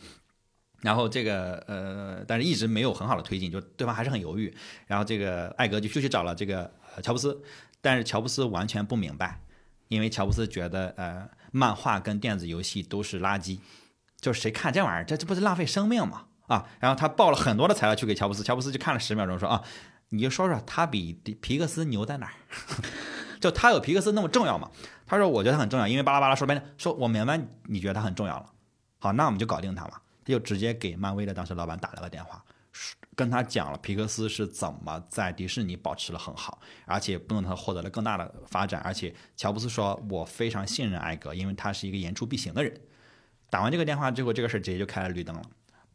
然后这个呃，但是一直没有很好的推进，就对方还是很犹豫。然后这个艾格就就去找了这个乔布斯，但是乔布斯完全不明白，因为乔布斯觉得呃。漫画跟电子游戏都是垃圾，就是谁看这玩意儿，这这不是浪费生命吗？啊！然后他报了很多的材料去给乔布斯，乔布斯就看了十秒钟，说啊，你就说说他比皮克斯牛在哪儿？<laughs> 就他有皮克斯那么重要吗？他说我觉得他很重要，因为巴拉巴拉说白了，说我明白你觉得他很重要了。好，那我们就搞定他嘛。他就直接给漫威的当时老板打了个电话。跟他讲了皮克斯是怎么在迪士尼保持了很好，而且不能他获得了更大的。发展。而且乔布斯说：“我非常信任艾格，因为他是一个言出必行的。人。”打完这个电话之后，这个事儿直接就开了绿灯了。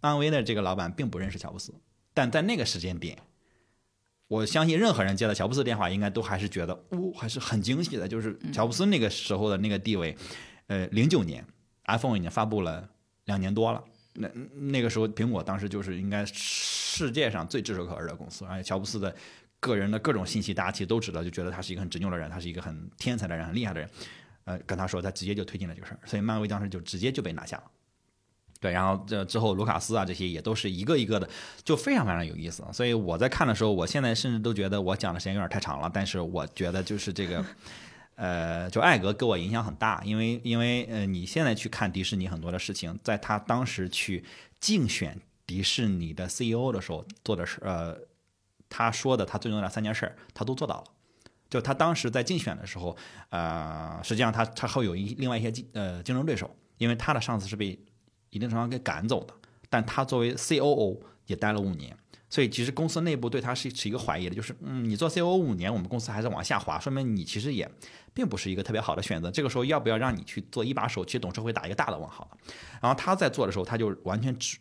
漫威的。这个老板并不认识乔布斯，但在那个时间点，我相信任何人接到乔布斯电话，应该都还是觉得，哦，还是很惊喜的。就是乔布斯那个时候的。那个地位，呃，零九年 iPhone 已经发布了两年多了。那那个时候，苹果当时就是应该世界上最炙手可热的公司，而且乔布斯的个人的各种信息，大家其实都知道，就觉得他是一个很执拗的人，他是一个很天才的人，很厉害的人。呃，跟他说，他直接就推进了这个事儿，所以漫威当时就直接就被拿下了。对，然后这之后，卢卡斯啊这些也都是一个一个的，就非常非常有意思。所以我在看的时候，我现在甚至都觉得我讲的时间有点太长了，但是我觉得就是这个。呃，就艾格给我影响很大，因为因为呃，你现在去看迪士尼很多的事情，在他当时去竞选迪士尼的 CEO 的时候做的事，呃，他说的他最重要的三件事，他都做到了。就他当时在竞选的时候，呃，实际上他他会有一另外一些竞呃竞争对手，因为他的上司是被一定程度上给赶走的，但他作为 COO 也待了五年。所以其实公司内部对他是持一个怀疑的，就是嗯，你做 C O 五年，我们公司还在往下滑，说明你其实也并不是一个特别好的选择。这个时候要不要让你去做一把手？其实董事会打一个大的问号。然后他在做的时候，他就完全只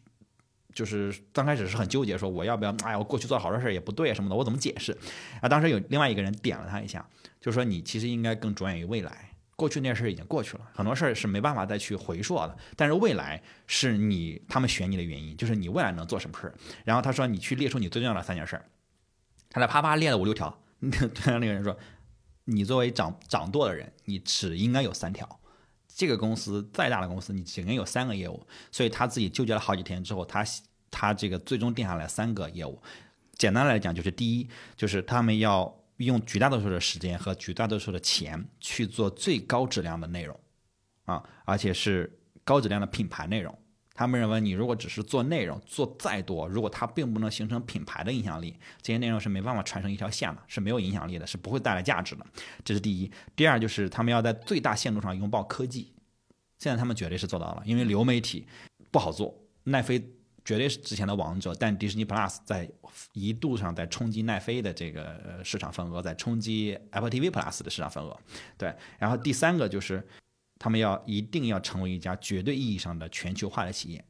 就是刚开始是很纠结，说我要不要？哎，我过去做好多事也不对什么的，我怎么解释？啊，当时有另外一个人点了他一下，就说你其实应该更着眼于未来。过去那事已经过去了，很多事是没办法再去回溯的。但是未来是你他们选你的原因，就是你未来能做什么事。然后他说：“你去列出你最重要的三件事。”他在啪啪列了五六条。对 <laughs> 方那个人说：“你作为掌掌舵的人，你只应该有三条。这个公司再大的公司，你只能有三个业务。”所以他自己纠结了好几天之后，他他这个最终定下来三个业务。简单来讲，就是第一，就是他们要。用绝大多数的时间和绝大多数的钱去做最高质量的内容，啊，而且是高质量的品牌内容。他们认为，你如果只是做内容，做再多，如果它并不能形成品牌的影响力，这些内容是没办法传承一条线的，是没有影响力的，是不会带来价值的。这是第一。第二就是他们要在最大限度上拥抱科技，现在他们绝对是做到了，因为流媒体不好做，奈飞绝对是之前的王者，但迪士尼 Plus 在一度上在冲击奈飞的这个市场份额，在冲击 Apple TV Plus 的市场份额。对，然后第三个就是他们要一定要成为一家绝对意义上的全球化的企业，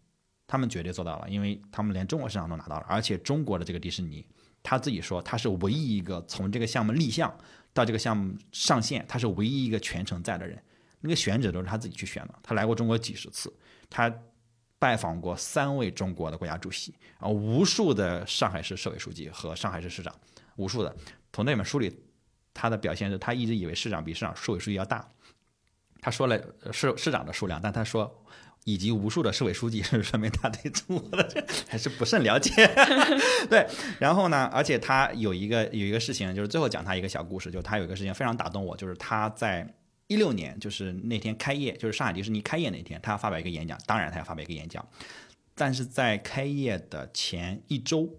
他们绝对做到了，因为他们连中国市场都拿到了，而且中国的这个迪士尼他自己说他是唯一一个从这个项目立项到这个项目上线，他是唯一一个全程在的人。那个选址都是他自己去选的，他来过中国几十次，他拜访过三位中国的国家主席，啊，无数的上海市市委书记和上海市市长，无数的。从那本书里，他的表现是他一直以为市长比市长市委书记要大，他说了市市长的数量，但他说以及无数的市委书记，<laughs> 是说明他对中国的还是不甚了解。<laughs> 对，然后呢，而且他有一个有一个事情，就是最后讲他一个小故事，就他有一个事情非常打动我，就是他在。一六年就是那天开业，就是上海迪士尼开业那天，他要发表一个演讲。当然，他要发表一个演讲，但是在开业的前一周，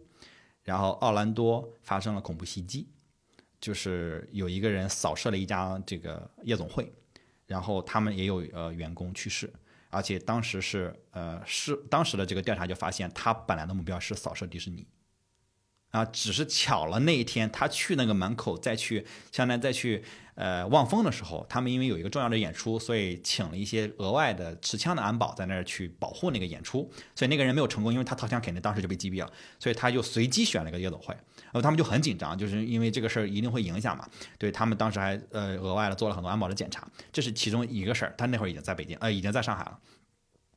然后奥兰多发生了恐怖袭击，就是有一个人扫射了一家这个夜总会，然后他们也有呃员工去世，而且当时是呃是当时的这个调查就发现，他本来的目标是扫射迪士尼。啊，只是巧了那一天，他去那个门口再去，相当于再去呃望风的时候，他们因为有一个重要的演出，所以请了一些额外的持枪的安保在那儿去保护那个演出，所以那个人没有成功，因为他掏枪肯定当时就被击毙了，所以他就随机选了一个夜总会，然后他们就很紧张，就是因为这个事儿一定会影响嘛，对他们当时还呃额外的做了很多安保的检查，这是其中一个事儿，他那会儿已经在北京，呃已经在上海了。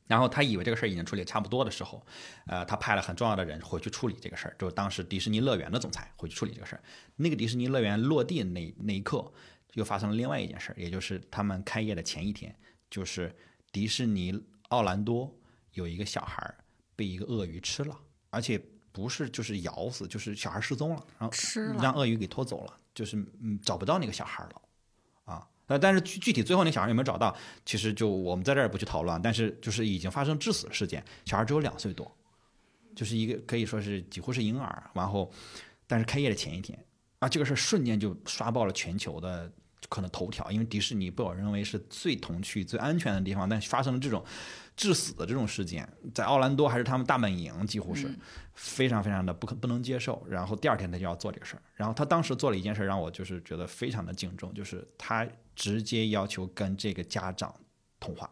然后他以为这个事儿已经处理差不多的时候，呃，他派了很重要的人回去处理这个事儿，就是当时迪士尼乐园的总裁回去处理这个事儿。那个迪士尼乐园落地那那一刻，又发生了另外一件事儿，也就是他们开业的前一天，就是迪士尼奥兰多有一个小孩被一个鳄鱼吃了，而且不是就是咬死，就是小孩失踪了，然后吃让鳄鱼给拖走了，就是嗯找不到那个小孩了。啊。那，但是具具体最后那小孩有没有找到，其实就我们在这儿不去讨论。但是就是已经发生致死事件，小孩只有两岁多，就是一个可以说是几乎是婴儿。然后，但是开业的前一天，啊，这个事儿瞬间就刷爆了全球的可能头条，因为迪士尼被我认为是最童趣、最安全的地方，但发生了这种。致死的这种事件，在奥兰多还是他们大本营，几乎是非常非常的不可不能接受。然后第二天他就要做这个事儿，然后他当时做了一件事，让我就是觉得非常的敬重，就是他直接要求跟这个家长通话。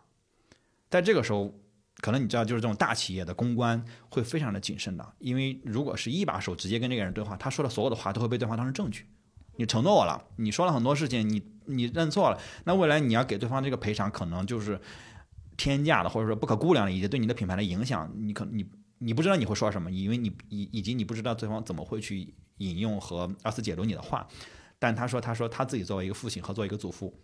在这个时候，可能你知道，就是这种大企业的公关会非常的谨慎的，因为如果是一把手直接跟这个人对话，他说的所有的话都会被对方当成证据。你承诺我了，你说了很多事情，你你认错了，那未来你要给对方这个赔偿，可能就是。天价的，或者说不可估量的，以及对你的品牌的影响，你可你你不知道你会说什么，因为你以以及你不知道对方怎么会去引用和二次解读你的话。但他说，他说他自己作为一个父亲和作为一个祖父，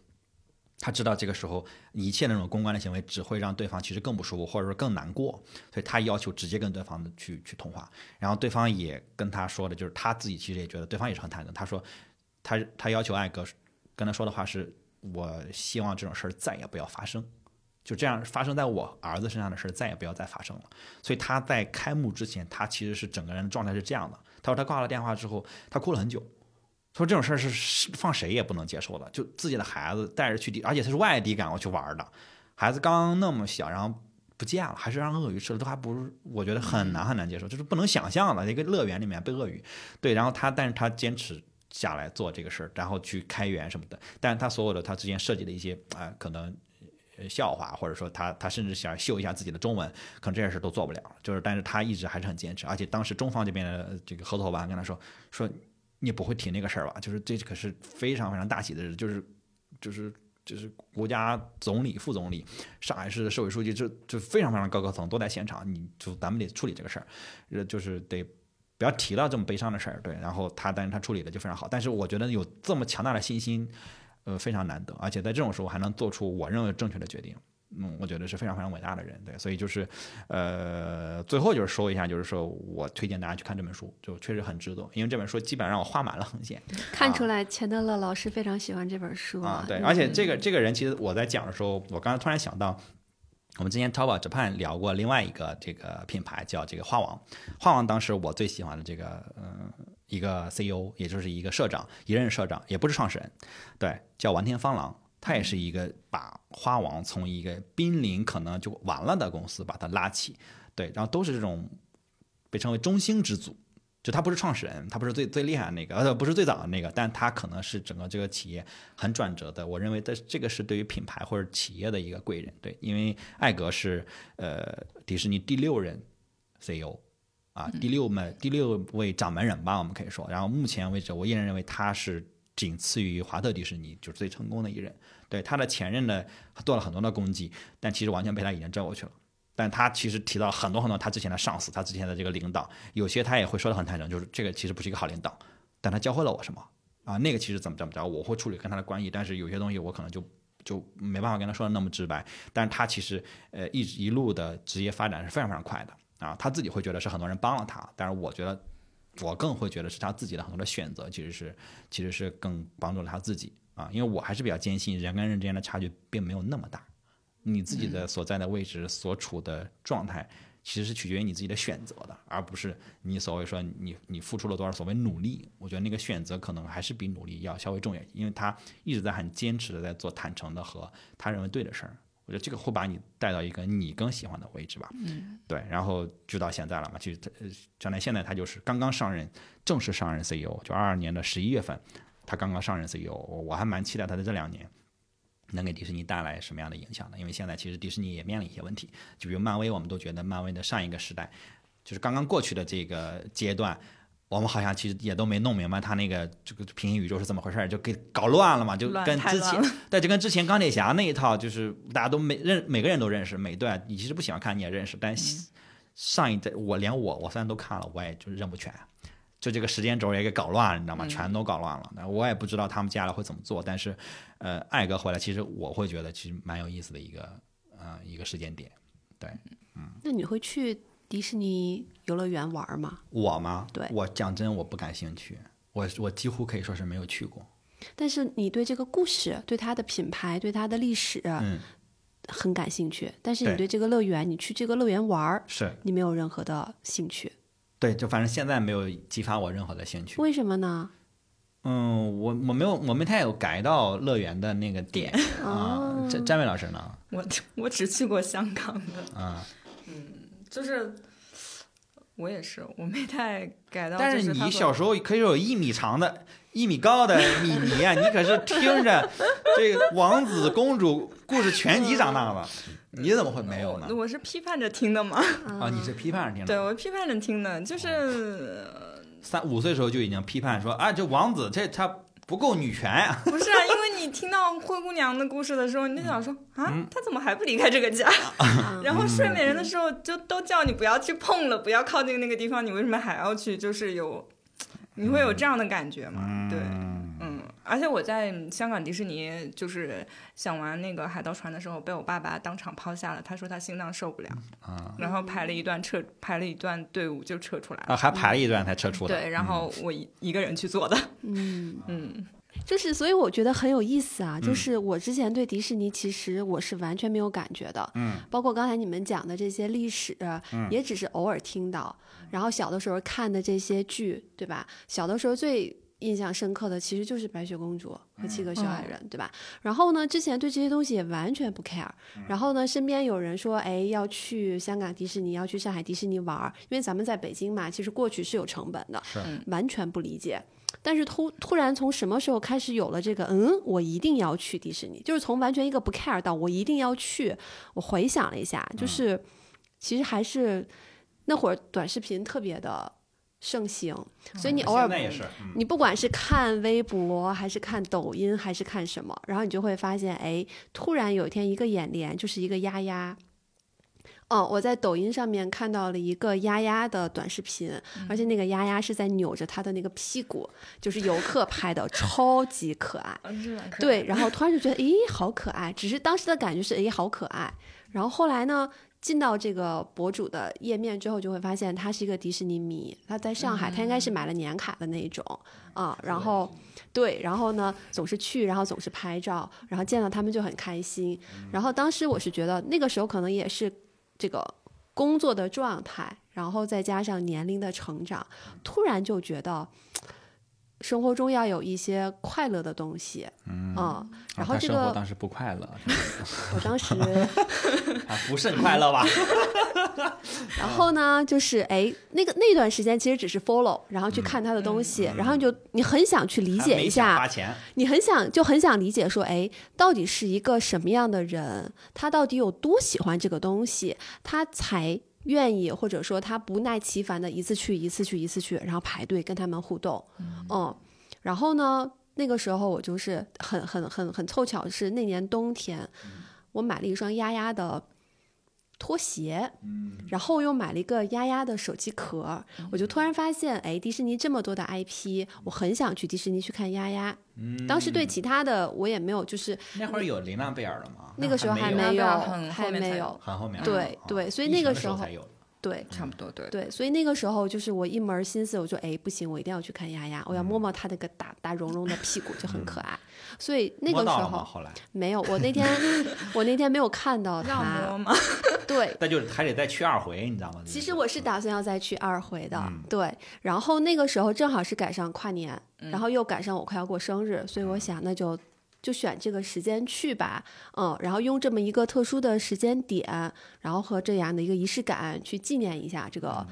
他知道这个时候一切那种公关的行为只会让对方其实更不舒服，或者说更难过，所以他要求直接跟对方去去通话。然后对方也跟他说的，就是他自己其实也觉得对方也是很坦诚。他说，他他要求艾哥跟他说的话是：我希望这种事儿再也不要发生。就这样发生在我儿子身上的事儿再也不要再发生了。所以他在开幕之前，他其实是整个人的状态是这样的。他说他挂了电话之后，他哭了很久。他说这种事儿是放谁也不能接受的。就自己的孩子带着去地，而且他是外地赶过去玩的，孩子刚那么小，然后不见了，还是让鳄鱼吃了，都还不是我觉得很难很难接受，就是不能想象的一个乐园里面被鳄鱼。对，然后他但是他坚持下来做这个事儿，然后去开源什么的。但是他所有的他之前设计的一些啊，可能。笑话，或者说他他甚至想秀一下自己的中文，可能这件事都做不了。就是，但是他一直还是很坚持，而且当时中方这边的这个合作伙伴跟他说说，你不会提那个事儿吧？就是这可是非常非常大喜的日子，就是就是就是国家总理、副总理、上海市的市委书记，就就非常非常高高层都在现场，你就咱们得处理这个事儿，就是得不要提到这么悲伤的事儿。对，然后他但是他处理的就非常好，但是我觉得有这么强大的信心。呃，非常难得，而且在这种时候还能做出我认为正确的决定，嗯，我觉得是非常非常伟大的人，对，所以就是，呃，最后就是说一下，就是说我推荐大家去看这本书，就确实很值得，因为这本书基本上让我画满了横线。<laughs> 看出来钱德勒老师非常喜欢这本书啊，对，而且这个这个人其实我在讲的时候，我刚才突然想到，我们之前淘宝直判聊过另外一个这个品牌叫这个花王，花王当时我最喜欢的这个，嗯。一个 CEO，也就是一个社长，一任社长，也不是创始人，对，叫丸田芳郎。他也是一个把花王从一个濒临可能就完了的公司把它拉起，对，然后都是这种被称为中兴之祖。就他不是创始人，他不是最最厉害的那个，呃，不是最早的那个，但他可能是整个这个企业很转折的。我认为，这这个是对于品牌或者企业的一个贵人，对，因为艾格是呃迪士尼第六任 CEO 啊，第六门第六位掌门人吧，我们可以说。然后目前为止，我依然认为他是仅次于华特迪士尼就是最成功的一人。对他的前任呢，做了很多的功绩，但其实完全被他已经遮过去了。但他其实提到很多很多他之前的上司，他之前的这个领导，有些他也会说的很坦诚，就是这个其实不是一个好领导，但他教会了我什么啊？那个其实怎么怎么着，我会处理跟他的关系，但是有些东西我可能就就没办法跟他说的那么直白。但是他其实呃一一路的职业发展是非常非常快的啊，他自己会觉得是很多人帮了他，但是我觉得我更会觉得是他自己的很多的选择其实是其实是更帮助了他自己啊，因为我还是比较坚信人跟人之间的差距并没有那么大。你自己的所在的位置、所处的状态，其实是取决于你自己的选择的，而不是你所谓说你你付出了多少所谓努力。我觉得那个选择可能还是比努力要稍微重要，因为他一直在很坚持的在做坦诚的和他认为对的事儿。我觉得这个会把你带到一个你更喜欢的位置吧。嗯，对，然后就到现在了嘛，其实他将来现在他就是刚刚上任，正式上任 CEO，就二二年的十一月份，他刚刚上任 CEO，我还蛮期待他的这两年。能给迪士尼带来什么样的影响呢？因为现在其实迪士尼也面临一些问题，就比如漫威，我们都觉得漫威的上一个时代，就是刚刚过去的这个阶段，我们好像其实也都没弄明白它那个这个平行宇宙是怎么回事儿，就给搞乱了嘛，就跟之前对，就跟之前钢铁侠那一套，就是大家都没认，每个人都认识，每段你其实不喜欢看你也认识，但上一代我连我我虽然都看了，我也就认不全。就这个时间轴也给搞乱了，你知道吗？全都搞乱了。那我也不知道他们接下来会怎么做。但是，呃，艾格回来，其实我会觉得其实蛮有意思的一个，呃，一个时间点。对，嗯。那你会去迪士尼游乐园玩吗？我吗？对，我讲真，我不感兴趣。我我几乎可以说是没有去过。但是你对这个故事、对它的品牌、对它的历史，嗯，很感兴趣。但是你对这个乐园，你去这个乐园玩，是你没有任何的兴趣。对，就反正现在没有激发我任何的兴趣。为什么呢？嗯，我我没有，我没太有改到乐园的那个点啊。詹詹伟老师呢？我 <laughs> 我只去过香港的。啊，嗯，就是我也是，我没太改到。但是你小时候可以有一米长的、一米高的米妮啊，你可是听着这个王子公主故事全集长大的。你怎么会没有呢？我是批判着听的嘛。<laughs> 啊，你是批判着听的。对，我批判着听的，就是三五岁时候就已经批判说啊，这王子这他不够女权呀。不是啊，因为你听到灰姑娘的故事的时候，你就想说啊，他怎么还不离开这个家？<laughs> 然后睡美人的时候就都叫你不要去碰了，不要靠近那个地方，你为什么还要去？就是有，你会有这样的感觉吗？对。而且我在香港迪士尼，就是想玩那个海盗船的时候，被我爸爸当场抛下了。他说他心脏受不了，然后排了一段撤，排了一段队伍就撤出来了。啊，还排了一段才撤出的。对，然后我一一个人去做的。嗯 <laughs> 嗯，就是所以我觉得很有意思啊。就是我之前对迪士尼其实我是完全没有感觉的。嗯，包括刚才你们讲的这些历史，也只是偶尔听到。然后小的时候看的这些剧，对吧？小的时候最。印象深刻的其实就是白雪公主和七个小矮人，对吧？然后呢，之前对这些东西也完全不 care。然后呢，身边有人说，哎，要去香港迪士尼，要去上海迪士尼玩，因为咱们在北京嘛，其实过去是有成本的，完全不理解。但是突突然从什么时候开始有了这个，嗯，我一定要去迪士尼，就是从完全一个不 care 到我一定要去。我回想了一下，就是其实还是那会儿短视频特别的。盛行，所以你偶尔你不管是看微博还是看抖音还是看什么，然后你就会发现，哎，突然有一天一个眼帘就是一个丫丫，哦，我在抖音上面看到了一个丫丫的短视频，而且那个丫丫是在扭着她的那个屁股，就是游客拍的，超级可爱。对，然后突然就觉得，咦，好可爱。只是当时的感觉是，诶，好可爱。然后后来呢？进到这个博主的页面之后，就会发现他是一个迪士尼迷。他在上海，他应该是买了年卡的那一种啊。然后，对，然后呢，总是去，然后总是拍照，然后见到他们就很开心。然后当时我是觉得，那个时候可能也是这个工作的状态，然后再加上年龄的成长，突然就觉得生活中要有一些快乐的东西，嗯，然后这个生活当时不快乐，<laughs> 我当时，啊，不甚快乐吧？<laughs> 然后呢，就是哎，那个那段时间其实只是 follow，然后去看他的东西，然后你就你很想去理解一下你很想就很想理解说，哎，到底是一个什么样的人，他到底有多喜欢这个东西，他才愿意或者说他不耐其烦的一次去一次去一次去，然后排队跟他们互动，嗯，然后呢，那个时候我就是很很很很凑巧是那年冬天，我买了一双丫丫的。拖鞋，然后又买了一个丫丫的手机壳，我就突然发现，哎，迪士尼这么多的 IP，我很想去迪士尼去看丫丫。当时对其他的我也没有，就是那会儿有琳娜贝尔了吗？那个时候还还没有，还没有，很后面。对啊对所以那个时候才有的。对差不多对。对，所以那个时候就是我一门心思，我说，哎，不行，我一定要去看丫丫，我要摸摸她那个大大绒绒的屁股，就很可爱。所以那个时？候后来，没有，我那天 <laughs> 我那天没有看到让摸她，吗？对，<laughs> 那就是还得再去二回，你知道吗？其实我是打算要再去二回的，嗯对。然后那个时候正好是赶上跨年，嗯然后又赶上我快要过生日，所以我想那就就选这个时间去吧，嗯。然后用这么一个特殊的时间点，然后和这样的一个仪式感去纪念一下这个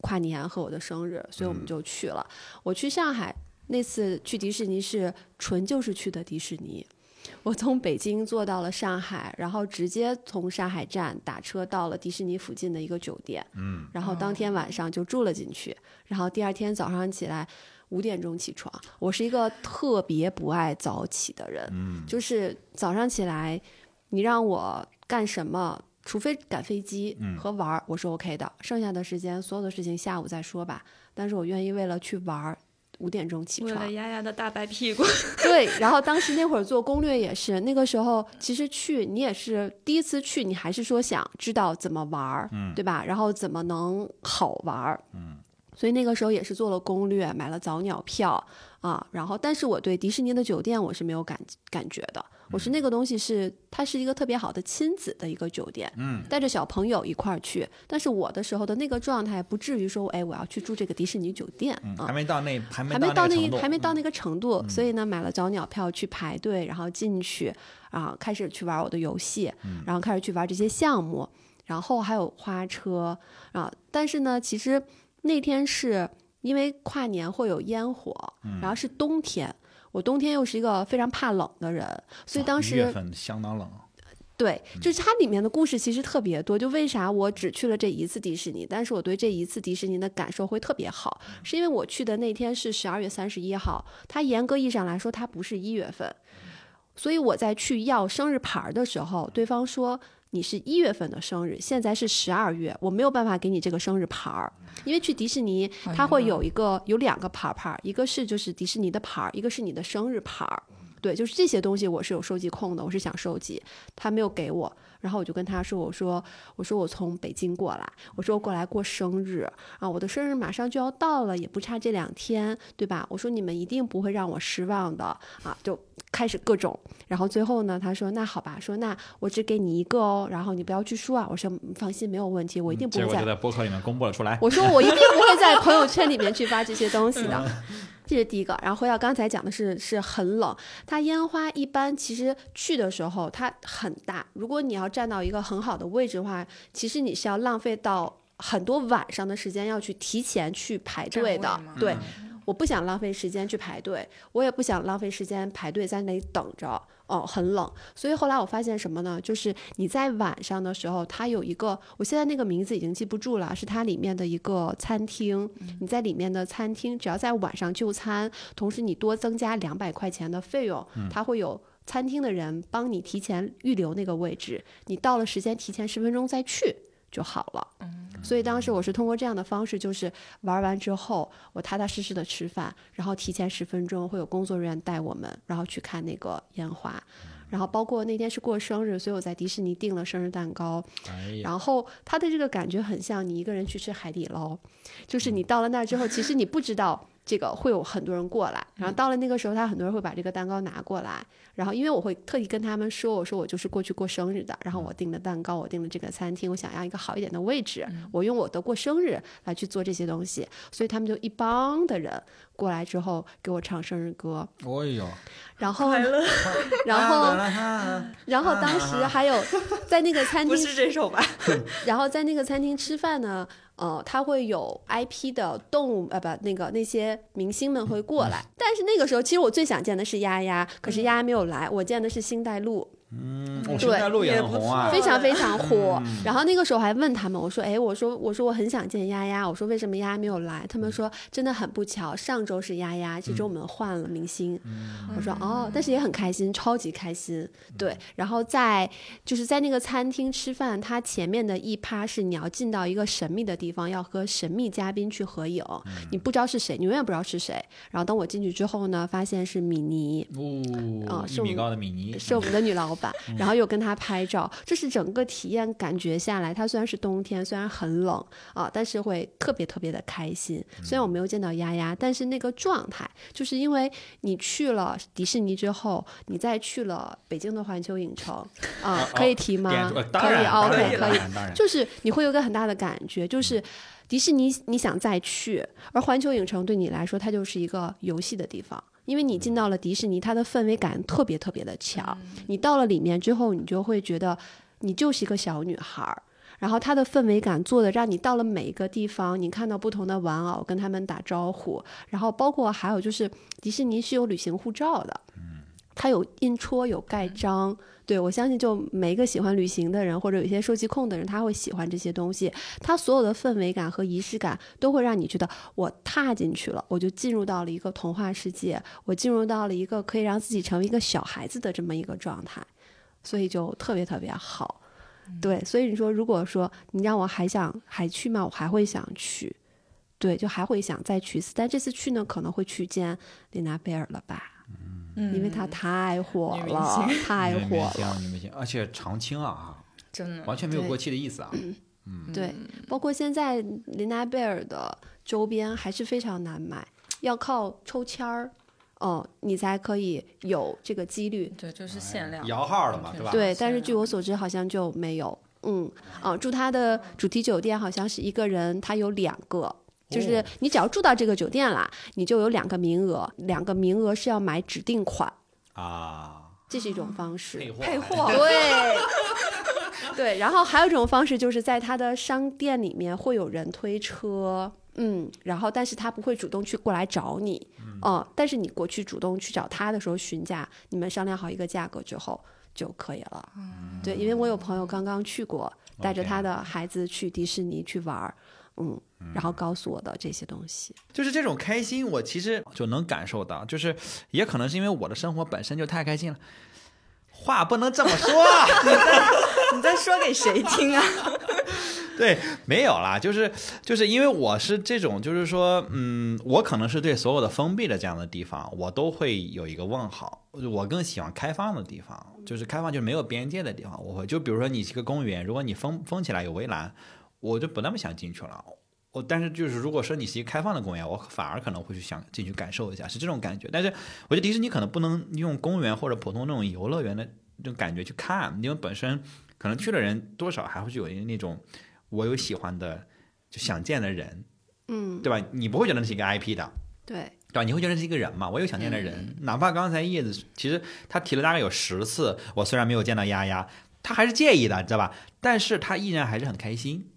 跨年和我的生日，所以我们就去了。我去上海那次去迪士尼是纯就是去的迪士尼。我从北京坐到了上海，然后直接从上海站打车到了迪士尼附近的一个酒店，嗯，然后当天晚上就住了进去，然后第二天早上起来五点钟起床。我是一个特别不爱早起的人，嗯，就是早上起来你让我干什么，除非赶飞机和玩儿，我是 OK 的，剩下的时间所有的事情下午再说吧。但是我愿意为了去玩儿。五点钟起床为了，丫丫的大白屁股，<laughs> 对，然后当时那会儿做攻略也是，那个时候其实去你也是第一次去，你还是说想知道怎么玩儿，嗯对吧？然后怎么能好玩儿，嗯，所以那个时候也是做了攻略，买了早鸟票啊，然后但是我对迪士尼的酒店我是没有感感觉的，我是那个东西是它是一个特别好的亲子的一个酒店，嗯，带着小朋友一块儿去，但是我的时候的那个状态不至于说，哎，我要去住这个迪士尼酒店啊，嗯还没到那还没还没到那还没到那个程度，所以呢，买了早鸟票去排队，然后进去啊，开始去玩我的游戏，嗯然后开始去玩这些项目，然后还有花车啊。但是呢，其实那天是因为跨年会有烟火，嗯然后是冬天，我冬天又是一个非常怕冷的人，所以当时一月份相当冷，对，嗯就是它里面的故事其实特别多。就为啥我只去了这一次迪士尼，但是我对这一次迪士尼的感受会特别好，是因为我去的那天是十二月三十一号，它严格意义上来说它不是一月份，所以我在去要生日牌儿的时候，对方说。你是一月份的生日，现在是十二月，我没有办法给你这个生日牌儿，因为去迪士尼哎它会有一个有两个牌儿牌儿，一个是就是迪士尼的牌儿，一个是你的生日牌儿。对，就是这些东西我是有收集控的，我是想收集，他没有给我，然后我就跟他说，我说我说我从北京过来，我说我过来过生日啊，我的生日马上就要到了，也不差这两天，对吧？我说你们一定不会让我失望的啊，就开始各种，然后最后呢，他说那好吧，说那我只给你一个哦，然后你不要去说啊，我说嗯放心，没有问题，我一定不会在就在博客里面公布了出来。我说我一定不会在朋友圈里面去发这些东西的。<laughs> 这是第一个，然后回到刚才讲的是是很冷，它烟花一般其实去的时候它很大，如果你要站到一个很好的位置的话，其实你是要浪费到很多晚上的时间要去提前去排队的对。我不想浪费时间去排队，我也不想浪费时间排队在那里等着，哦，很冷。所以后来我发现什么呢？就是你在晚上的时候，它有一个，我现在那个名字已经记不住了，是它里面的一个餐厅。你在里面的餐厅，只要在晚上就餐，同时你多增加两百块钱的费用，它会有。餐厅的人帮你提前预留那个位置，你到了时间提前十分钟再去就好了。所以当时我是通过这样的方式，就是玩完之后，我踏踏实实的吃饭，然后提前十分钟会有工作人员带我们，然后去看那个烟花。然后包括那天是过生日，所以我在迪士尼订了生日蛋糕。哎，然后它的这个感觉很像你一个人去吃海底捞，就是你到了那儿之后，其实你不知道这个会有很多人过来，然后到了那个时候，他很多人会把这个蛋糕拿过来，然后因为我会特意跟他们说，我说我就是过去过生日的，然后我订的蛋糕，我订了这个餐厅，我想要一个好一点的位置，我用我的过生日来去做这些东西，所以他们就一帮的人过来之后给我唱生日歌，哦呦，<laughs> 然后然后 <laughs> 然后当时还有 <laughs> 在那个餐厅不是这首吧？然后在那个餐厅吃饭呢，呃，他会有 IP 的动物，呃，不，那个那些明星们会过来。但是那个时候，其实我最想见的是丫丫，可是丫丫没有来，我见的是星黛露。嗯，我现在路也很红啊，非常非常火。然后那个时候还问他们，我说，哎，我说，我说我很想见丫丫，我说为什么丫丫没有来？他们说真的很不巧，上周是丫丫，这周我们换了明星。我说哦，但是也很开心，超级开心。对，然后在就是在那个餐厅吃饭，他前面的一趴是你要进到一个神秘的地方，要和神秘嘉宾去合影，你不知道是谁，你永远不知道是谁。然后等我进去之后呢，发现是米妮，哦，一米高的米妮，是我们的女老。然后又跟他拍照，这是整个体验感觉下来，它虽然是冬天，虽然很冷啊，但是会特别特别的开心。虽然我没有见到丫丫，但是那个状态，就是因为你去了迪士尼之后，你再去了北京的环球影城啊，可以提吗？可以，OK，可以，就是你会有个很大的感觉，就是迪士尼你想再去，而环球影城对你来说，它就是一个游戏的地方。因为你进到了迪士尼，它的氛围感特别特别的强。你到了里面之后，你就会觉得你就是一个小女孩儿。然后它的氛围感做的，让你到了每一个地方，你看到不同的玩偶，跟他们打招呼。然后包括还有就是，迪士尼是有旅行护照的，它有印戳，有盖章。对，我相信就每一个喜欢旅行的人，或者有一些收集控的人，他会喜欢这些东西。它所有的氛围感和仪式感，都会让你觉得我踏进去了，我就进入到了一个童话世界，我进入到了一个可以让自己成为一个小孩子的这么一个状态，所以就特别特别好。对，所以你说，如果说你让我还想还去吗？我还会想去，对，就还会想再去一次。但这次去呢，可能会去见丽娜贝尔了吧。因为它太火了，太火 <laughs> 了，女明星，而且常青啊，<laughs> 真的完全没有过气的意思啊。嗯，对，包括现在琳娜贝尔的周边还是非常难买，要靠抽签儿，哦，你才可以有这个几率。对，就是限量摇号的嘛，是吧？对，但是据我所知，好像就没有。嗯，啊，住他的主题酒店好像是一个人，他有两个。就是你只要住到这个酒店啦，你就有两个名额，两个名额是要买指定款啊，这是一种方式。配货，<laughs> 对对。然后还有一种方式，就是在他的商店里面会有人推车，嗯，然后但是他不会主动去过来找你，嗯，但是你过去主动去找他的时候询价，你们商量好一个价格之后就可以了。对，因为我有朋友刚刚去过，带着他的孩子去迪士尼去玩儿。嗯，然后告诉我的这些东西，就是这种开心，我其实 <laughs> 就能感受到，就是也可能是因为我的生活本身就太开心了，话不能这么说，<laughs> 你在你在说给谁听啊？<laughs> 对，没有啦，就是就是因为我是这种，就是说，嗯，我可能是对所有的封闭的这样的地方，我都会有一个问号，我更喜欢开放的地方，就是开放就是没有边界的地方，我会就比如说你是个公园，如果你封封起来有围栏。我就不那么想进去了，我但是就是如果说你是一个开放的公园，我反而可能会去想进去感受一下，是这种感觉。但是我觉得迪士尼可能不能用公园或者普通那种游乐园的这种感觉去看，因为本身可能去的人多少还会有那种我有喜欢的就想见的人，嗯，对吧？你不会觉得那是一个 IP 的，对对吧？你会觉得是一个人嘛？我有想见的人，哪怕刚才叶子其实他提了大概有十次，我虽然没有见到丫丫，他还是介意的，知道吧？但是他依然还是很开心。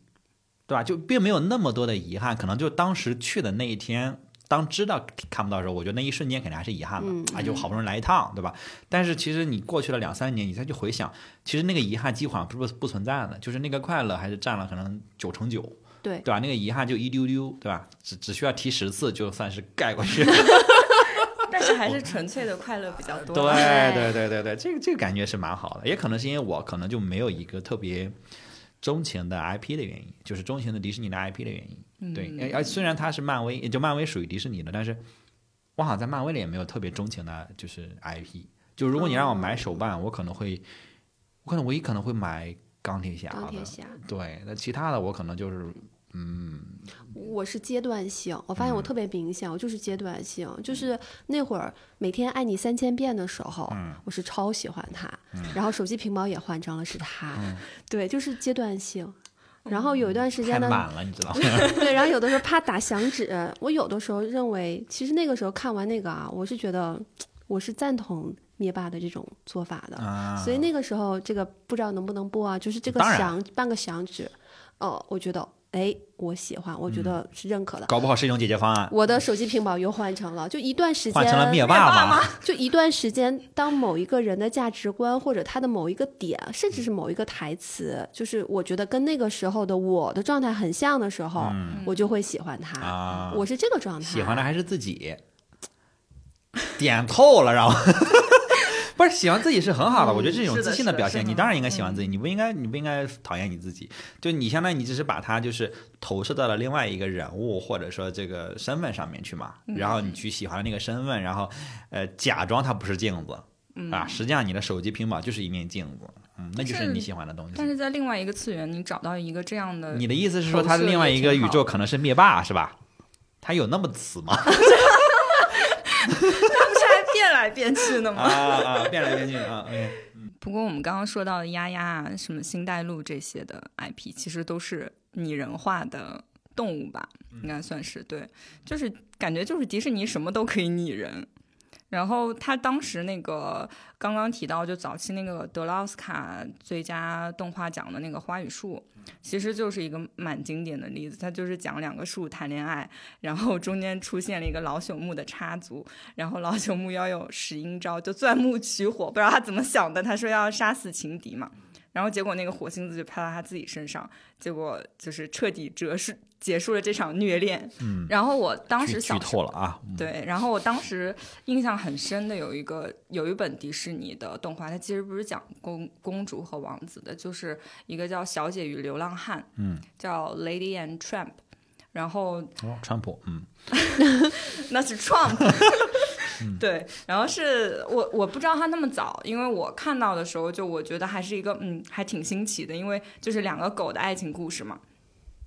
对吧？就并没有那么多的遗憾，可能就当时去的那一天，当知道看不到的时候，我觉得那一瞬间肯定还是遗憾的啊！就好不容易来一趟，对吧？但是其实你过去了两三年，你再去回想，其实那个遗憾几乎上不是不存在的，就是那个快乐还是占了可能九成九，对对吧？那个遗憾就一丢丢，对吧？只只需要提十次就算是盖过去，<laughs> 但是还是纯粹的快乐比较多。对对对对对，这个这个感觉是蛮好的，也可能是因为我可能就没有一个特别。钟情的 IP 的原因，就是钟情的迪士尼的 IP 的原因。对，而虽然它是漫威，也就漫威属于迪士尼的，但是我好像在漫威里也没有特别钟情的，就是 IP。就如果你让我买手办，我可能会，我可能唯一可能会买钢铁侠。钢铁侠。对，那其他的我可能就是。嗯，我是阶段性，我发现我特别明显，我就是阶段性，就是那会儿每天爱你三千遍的时候，我是超喜欢他，然后手机屏保也换成了是他，对，就是阶段性。然后有一段时间呢，满了，你知道吗？<laughs> 对，然后有的时候怕打响指，我有的时候认为，其实那个时候看完那个啊，我是觉得我是赞同灭霸的这种做法的，啊，所以那个时候这个不知道能不能播啊，就是这个响半个响指，哦，我觉得哎，我喜欢，我觉得是认可的。搞不好是一种解决方案，我的手机屏保又换成了，就一段时间换成了间，灭霸嘛？就一段时间，当某一个人的价值观或者他的某一个点，甚至是某一个台词，就是我觉得跟那个时候的我的状态很像的时候，我就会喜欢他。我是这个状态。喜欢的还是自己，点透了，然后不是喜欢自己是很好的，我觉得这种自信的表现，你当然应该喜欢自己，你不应该，你不应该讨厌你自己，就你相当于你只是把它就是投射到了另外一个人物或者说这个身份上面去嘛，然后你去喜欢那个身份，然后呃假装它不是镜子。啊，实际上你的手机屏保就是一面镜子，嗯，那就是是你喜欢的东西但。是在另外一个次元，你找到一个这样的，你的意思是说，投射它的另外一个宇宙可能是灭霸是吧？他有那么死吗？变来变去的啊吗？啊，变来变去啊。<laughs> 不过我们刚刚说到的丫丫啊，什么星黛露这些的 IP，其实都是拟人化的动物吧，应该算是对，就是感觉就是迪士尼什么都可以拟人。然后他当时那个刚刚提到，就早期那个得了奥斯卡最佳动画奖的那个《花与树》，其实就是一个蛮经典的例子。它就是讲两个树谈恋爱，然后中间出现了一个老朽木的插足，然后老朽木要有石英招，就钻木取火，不知道他怎么想的，他说要杀死情敌嘛，然后结果那个火星子就拍到他自己身上，结果就是彻底折是结束了这场虐恋。嗯，然后我当时想剧透了啊，嗯对，然后我当时印象很深的有一个有一本迪士尼的动画，它其实不是讲公公主和王子的，就是一个叫《小姐与流浪汉》，嗯，叫 Lady and Tramp，然后哦，川普，嗯，<laughs> 那是 Trump。<laughs> 对，然后是我我不知道他那么早，因为我看到的时候就我觉得还是一个嗯还挺新奇的，因为就是两个狗的爱情故事嘛。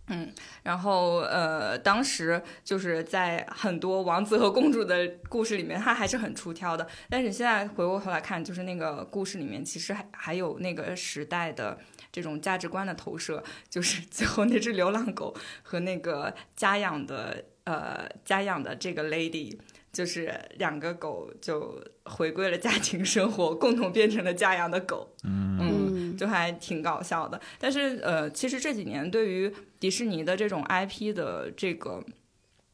嗯，然后呃，当时就是在很多王子和公主的故事里面，他还是很出挑的。但是现在回过头来看，就是那个故事里面，其实还还有那个时代的这种价值观的投射，就是 <laughs> 最后那只流浪狗和那个家养的呃家养的这个 lady。就是两个狗就回归了家庭生活，共同变成了家养的狗。嗯嗯就还挺搞笑的。但是呃，其实这几年对于迪士尼的这种 IP 的这个。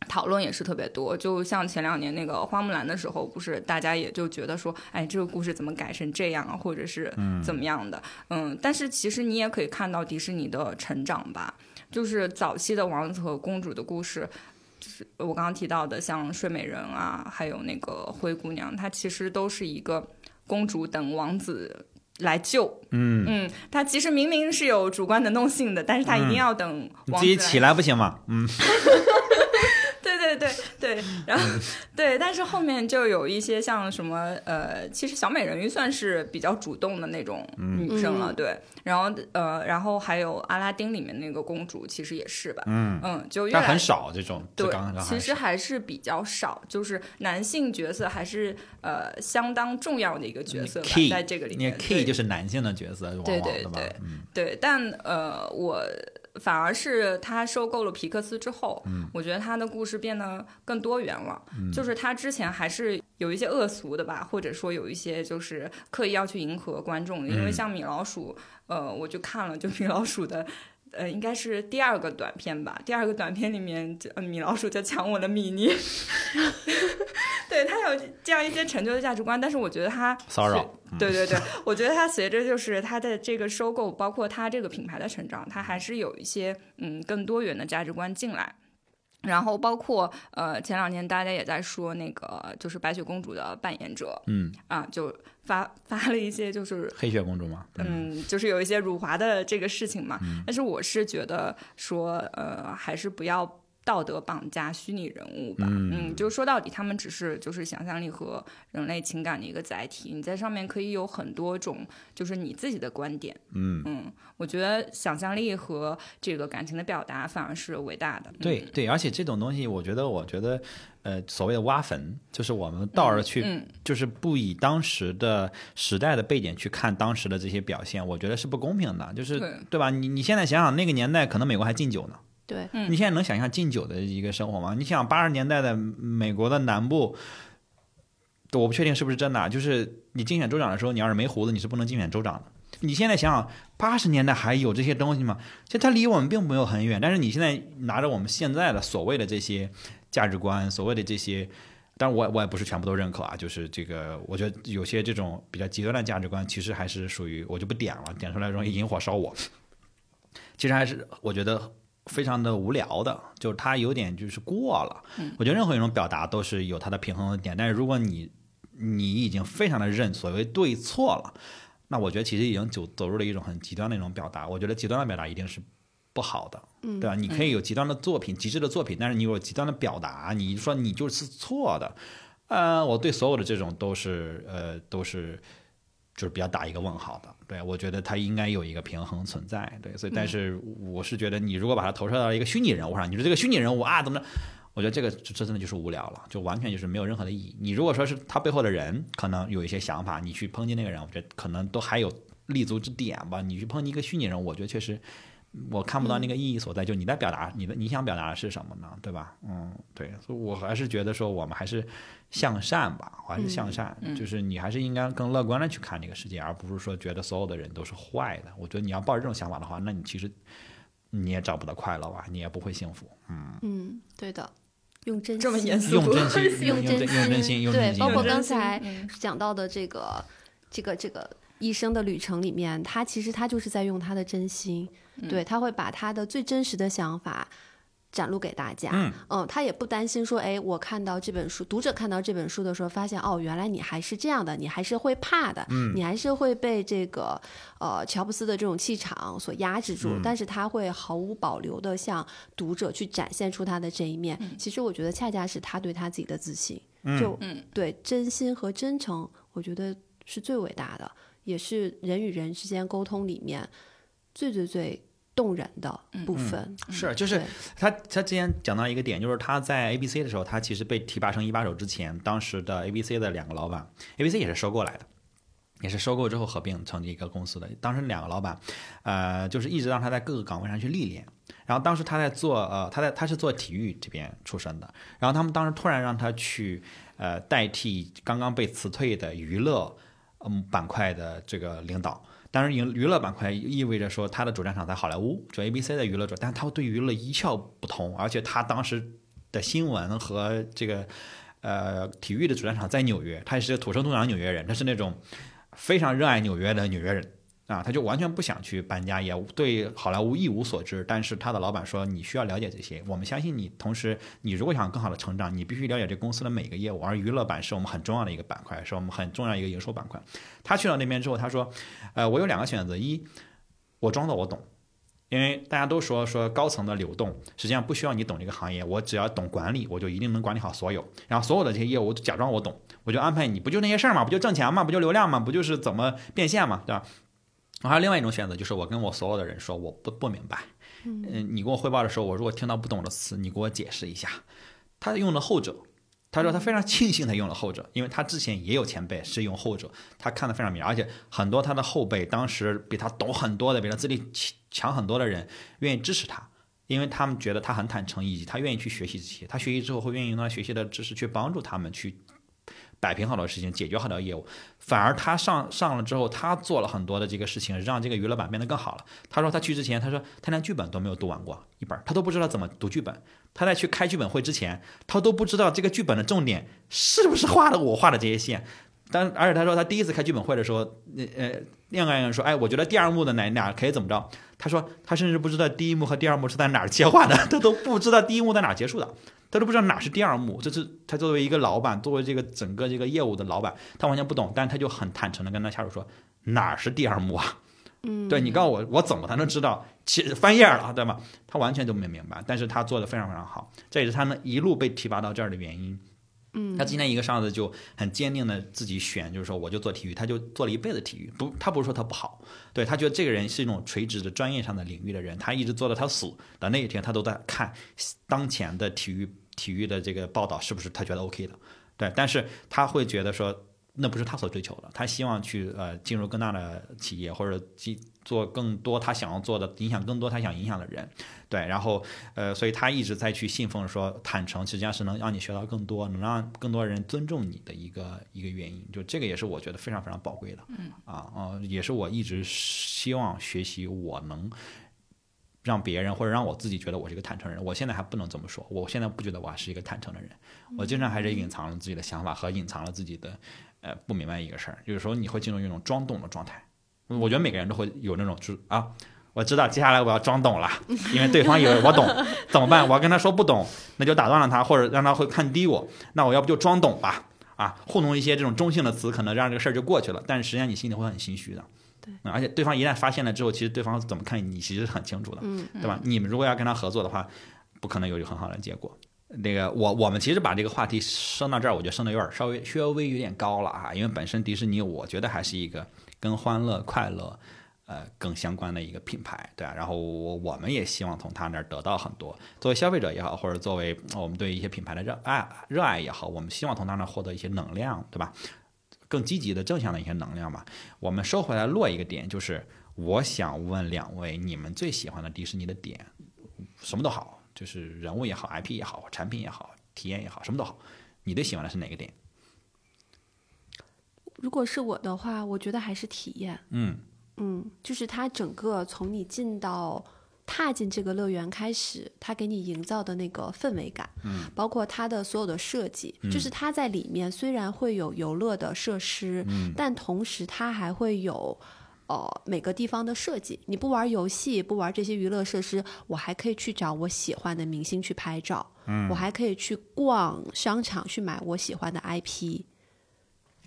讨论也是特别多，就像前两年那个花木兰的时候，不是大家也就觉得说，哎，这个故事怎么改成这样啊，或者是怎么样的，嗯但是其实你也可以看到迪士尼的成长吧，就是早期的王子和公主的故事，就是我刚刚提到的，像睡美人啊，还有那个灰姑娘，她其实都是一个公主等王子来救。嗯，嗯，她其实明明是有主观能动性的，但是她一定要等王子来自己起来不行吗？嗯，<laughs> 对对，然后 <laughs> 对，但是后面就有一些像什么呃，其实小美人鱼算是比较主动的那种女生了，嗯。对，然后呃，然后还有阿拉丁里面那个公主，其实也是吧，嗯。嗯就越但很少这种，对刚刚，刚其实还是比较少，就是男性角色还是呃相当重要的一个角色吧，key 在这个里面那个 key 就是男性的角色，往往对对对？嗯。对，但呃，我反而是他收购了皮克斯之后，嗯我觉得他的故事变得更多元了。就是他之前还是有一些恶俗的吧，或者说有一些就是刻意要去迎合观众的，因为嗯像米老鼠，呃，我就看了，就米老鼠的。呃，应该是第二个短片吧。第二个短片里面，呃米老鼠就抢我的米妮，<laughs> 对他有这样一些陈旧的价值观，但是我觉得他骚扰，嗯对对对，我觉得他随着就是他的这个收购，包括他这个品牌的成长，他还是有一些嗯更多元的价值观进来。然后包括呃前两年大家也在说那个就是白雪公主的扮演者嗯，啊，就发发了一些就是黑雪公主嘛，嗯，就是有一些辱华的这个事情嘛。但是我是觉得说，呃，还是不要道德绑架虚拟人物吧，嗯，就说到底，他们只是就是想象力和人类情感的一个载体，你在上面可以有很多种，就是你自己的观点，嗯。嗯，我觉得想象力和这个感情的表达反而是伟大的，对对，而且这种东西，我觉得，我觉得，呃，所谓的挖坟，就是我们倒着去，嗯。就是不以当时的时代的背景去看当时的这些表现，我觉得是不公平的，就是对吧？你你现在想想，那个年代可能美国还禁酒呢。对，嗯你现在能想象禁酒的一个生活吗？你想八十年代的美国的南部，我不确定是不是真的啊，就是你竞选州长的时候，你要是没胡子，你是不能竞选州长的。你现在想想，八十年代还有这些东西吗？其实它离我们并没有很远，但是你现在拿着我们现在的所谓的这些价值观，所谓的这些，当然我我也不是全部都认可啊，就是这个，我觉得有些这种比较极端的价值观，其实还是属于我就不点了，点出来容易引火烧我。其实还是我觉得非常的无聊的，就是它有点就是过了。我觉得任何一种表达都是有它的平衡的点，但是如果你你已经非常的认所谓对错了，那我觉得其实已经走走入了一种很极端的一种表达。我觉得极端的表达一定是不好的，对吧？你可以有极端的作品、极致的作品，但是你有极端的表达，你说你就是错的，呃，我对所有的这种都是呃都是。就是比较打一个问号的，对我觉得它应该有一个平衡存在，对，所以但是我是觉得你如果把它投射到一个虚拟人物上，你说这个虚拟人物啊怎么着？我觉得这个这真的就是无聊了，就完全就是没有任何的意义。你如果说是他背后的人可能有一些想法，你去抨击那个人，我觉得可能都还有立足之点吧。你去抨击一个虚拟人，我觉得确实我看不到那个意义所在。就你在表达你的你想表达的是什么呢？对吧？嗯，对，所以我还是觉得说我们还是向善吧，我还是向善，就是你还是应该更乐观的去看这个世界，而不是说觉得所有的人都是坏的。我觉得你要抱着这种想法的话，那你其实你也找不到快乐吧，你也不会幸福。嗯，嗯，对的，用真这么心严肃用真心，用真用真用真心，用对真，心。包括刚才嗯讲到的这个这个这个一生的旅程里面，他其实他就是在用他的真心，对他会把他的最真实的想法。展露给大家，嗯他也不担心说，哎，我看到这本书，读者看到这本书的时候，发现哦，原来你还是这样的，你还是会怕的，嗯你还是会被这个呃乔布斯的这种气场所压制住，嗯但是他会毫无保留的向读者去展现出他的这一面。其实我觉得恰恰是他对他自己的自信，就嗯对真心和真诚，我觉得是最伟大的，也是人与人之间沟通里面最最最动人的部分。是，就是他他之前讲到一个点，就是他在 ABC 的时候，他其实被提拔成一把手之前，当时的 ABC 的两个老板，ABC 也是收购来的。也是收购之后合并成立一个公司的。当时两个老板，呃，就是一直让他在各个岗位上去历练。然后当时他在做，呃，他在他是做体育这边出身的。然后他们当时突然让他去，呃，代替刚刚被辞退的娱乐，嗯，板块的这个领导。当然，娱娱乐板块意味着说他的主战场在好莱坞，就 ABC 的娱乐主，但他对娱乐一窍不通，而且他当时的新闻和这个呃体育的主战场在纽约，他也是土生土长纽约人，他是那种非常热爱纽约的纽约人啊，他就完全不想去搬家，也对好莱坞一无所知。但是他的老板说，你需要了解这些，我们相信你。同时，你如果想更好的成长，你必须了解这公司的每个业务，而娱乐板是我们很重要的一个板块，是我们很重要一个营收板块。他去到那边之后，他说，呃，我有两个选择，一，我装作我懂。因为大家都说说高层的流动，实际上不需要你懂这个行业，我只要懂管理，我就一定能管理好所有。然后所有的这些业务，假装我懂，我就安排你，不就那些事儿嘛，不就挣钱嘛，不就流量嘛，不就是怎么变现嘛，对吧？还有另外一种选择，就是我跟我所有的人说，我不不明白，嗯，你给我汇报的时候，我如果听到不懂的词，你给我解释一下。他用了后者，他说他非常庆幸他用了后者，因为他之前也有前辈是用后者，他看得非常明，而且很多他的后辈当时比他懂很多的，比他资历强很多的人愿意支持他，因为他们觉得他很坦诚，以及他愿意去学习这些，他学习之后会愿意用他学习的知识去帮助他们去摆平好多事情，解决好多业务。反而他上上了之后，他做了很多的这个事情，让这个娱乐版变得更好了。他说他去之前，他说他连剧本都没有读完过一本，他都不知道怎么读剧本。他在去开剧本会之前，他都不知道这个剧本的重点是不是画的我画的这些线。但而且他说他第一次开剧本会的时候，呃呃，另外一个人说，哎，我觉得第二幕的哪哪可以怎么着？他说他甚至不知道第一幕和第二幕是在哪儿切换的，<laughs> 他都不知道第一幕在哪儿结束的。他都不知道哪是第二幕，这是他作为一个老板，作为这个整个这个业务的老板，他完全不懂，但他就很坦诚的跟他下属说哪儿是第二幕啊？嗯，对你告诉我，我怎么才能知道其翻页了，对吗？他完全都没明白，但是他做的非常非常好，这也是他能一路被提拔到这儿的原因。嗯，他今天一个上司就很坚定的自己选，就是说我就做体育，他就做了一辈子体育，不，他不是说他不好，对他觉得这个人是一种垂直的专业上的领域的人，他一直做到他死的那一天，他都在看当前的体育体育的这个报道是不是他觉得 OK 的，对，但是他会觉得说那不是他所追求的，他希望去呃进入更大的企业或者进做更多他想要做的，影响更多他想影响的人，对，然后呃，所以他一直在去信奉说坦诚实际上是能让你学到更多，能让更多人尊重你的一个一个原因，就这个也是我觉得非常非常宝贵的，嗯。啊啊，也是我一直希望学习我能。让别人或者让我自己觉得我是一个坦诚人，我现在还不能这么说，我现在不觉得我还是一个坦诚的人，我经常还是隐藏了自己的想法和隐藏了自己的呃不明白一个事儿，有时候你会进入一种装懂的状态，我觉得每个人都会有那种就是啊，我知道接下来我要装懂了，因为对方以为我懂，怎么办？我要跟他说不懂，那就打断了他，或者让他会看低我，那我要不就装懂吧，啊，糊弄一些这种中性的词，可能让这个事儿就过去了，但是实际上你心里会很心虚的。对、嗯，而且对方一旦发现了之后，其实对方怎么看你，其实是很清楚的，嗯，对吧？你们如果要跟他合作的话，不可能有一个很好的结果。那个，我我们其实把这个话题升到这儿，我觉得升的有点稍微稍微有点高了啊，因为本身迪士尼，我觉得还是一个跟欢乐、快乐，呃，更相关的一个品牌，对啊。然后我我们也希望从他那儿得到很多，作为消费者也好，或者作为我们对一些品牌的热爱热爱也好，我们希望从他那儿获得一些能量，对吧？更积极的正向的一些能量吧。我们收回来落一个点，就是我想问两位，你们最喜欢的迪士尼的点，什么都好，就是人物也好，IP 也好，产品也好，体验也好，什么都好，你最喜欢的是哪个点？如果是我的话，我觉得还是体验。嗯嗯，就是它整个从你进到踏进这个乐园开始，它给你营造的那个氛围感，嗯，包括它的所有的设计，就是它在里面虽然会有游乐的设施，嗯但同时它还会有。呃，每个地方的设计，你不玩游戏，不玩这些娱乐设施，我还可以去找我喜欢的明星去拍照，嗯我还可以去逛商场去买我喜欢的 IP，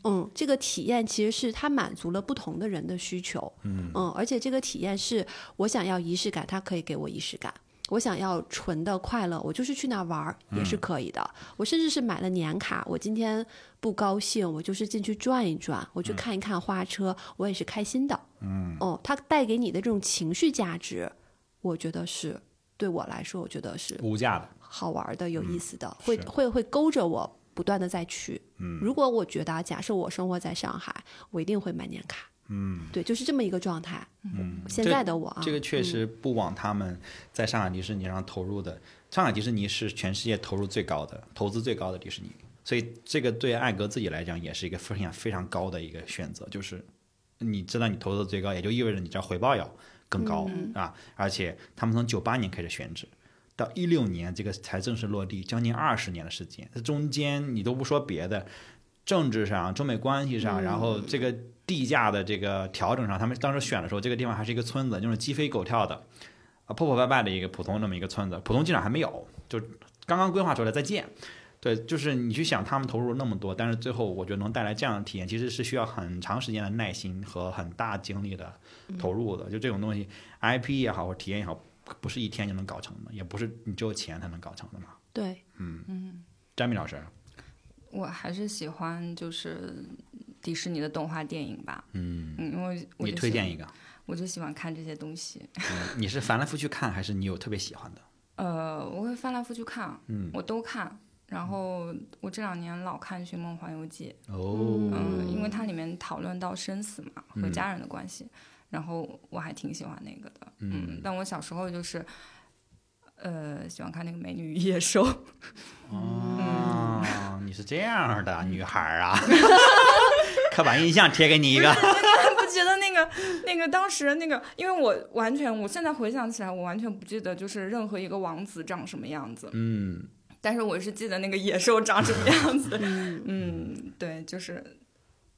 嗯，这个体验其实是它满足了不同的人的需求，嗯。而且这个体验是我想要仪式感，它可以给我仪式感；我想要纯的快乐，我就是去那儿玩儿也是可以的。我甚至是买了年卡，我今天不高兴，我就是进去转一转，我去看一看花车，我也是开心的。嗯。哦，它带给你的这种情绪价值，我觉得是对我来说，我觉得是无价的，好玩的、有意思的，会会会勾着我不断的再去。嗯如果我觉得啊，假设我生活在上海，我一定会买年卡。嗯对，就是这么一个状态。嗯，现在的我啊，这个确实不枉他们在上海迪士尼上投入的。上海迪士尼是全世界投入最高的、投资最高的迪士尼，所以这个对艾格自己来讲也是一个非常非常高的一个选择，就是你知道你投资最高，也就意味着你这回报要更高、啊。而且他们从九八年开始选址，到一六年这个才正式落地，将近二十年的时间，这中间你都不说别的，政治上、中美关系上，然后这个地价的这个调整上，他们当时选的时候，这个地方还是一个村子，就是鸡飞狗跳的，啊破破败败的一个普通那么一个村子，普通机场还没有，就刚刚规划出来再建。对，就是你去想他们投入那么多，但是最后我觉得能带来这样的体验，其实是需要很长时间的耐心和很大精力的投入的。就这种东西，IP 也好或者体验也好，不是一天就能搞成的，也不是你只有钱才能搞成的嘛。对，嗯。嗯，詹米老师，我还是喜欢就是迪士尼的动画电影吧，嗯，嗯，因为我你推荐一个，我就喜欢看这些东西。嗯你是翻来覆去看，还是你有特别喜欢的？呃，我会翻来覆去看，嗯。我都看。然后我这两年老看《寻梦环游记》，哦，嗯，因为它里面讨论到生死嘛和嗯。家人的关系，然后我还挺喜欢那个的，嗯但我小时候就是，呃，喜欢看那个《美女与野兽》，<laughs> 哦，你是这样的女孩啊，<laughs> 刻板印象贴给你一个，<laughs> 不觉得那个那个当时那个，因为我完全，我现在回想起来，我完全不记得就是任何一个王子长什么样子，嗯。但是我是记得那个野兽长什么样子。嗯，嗯，对，就是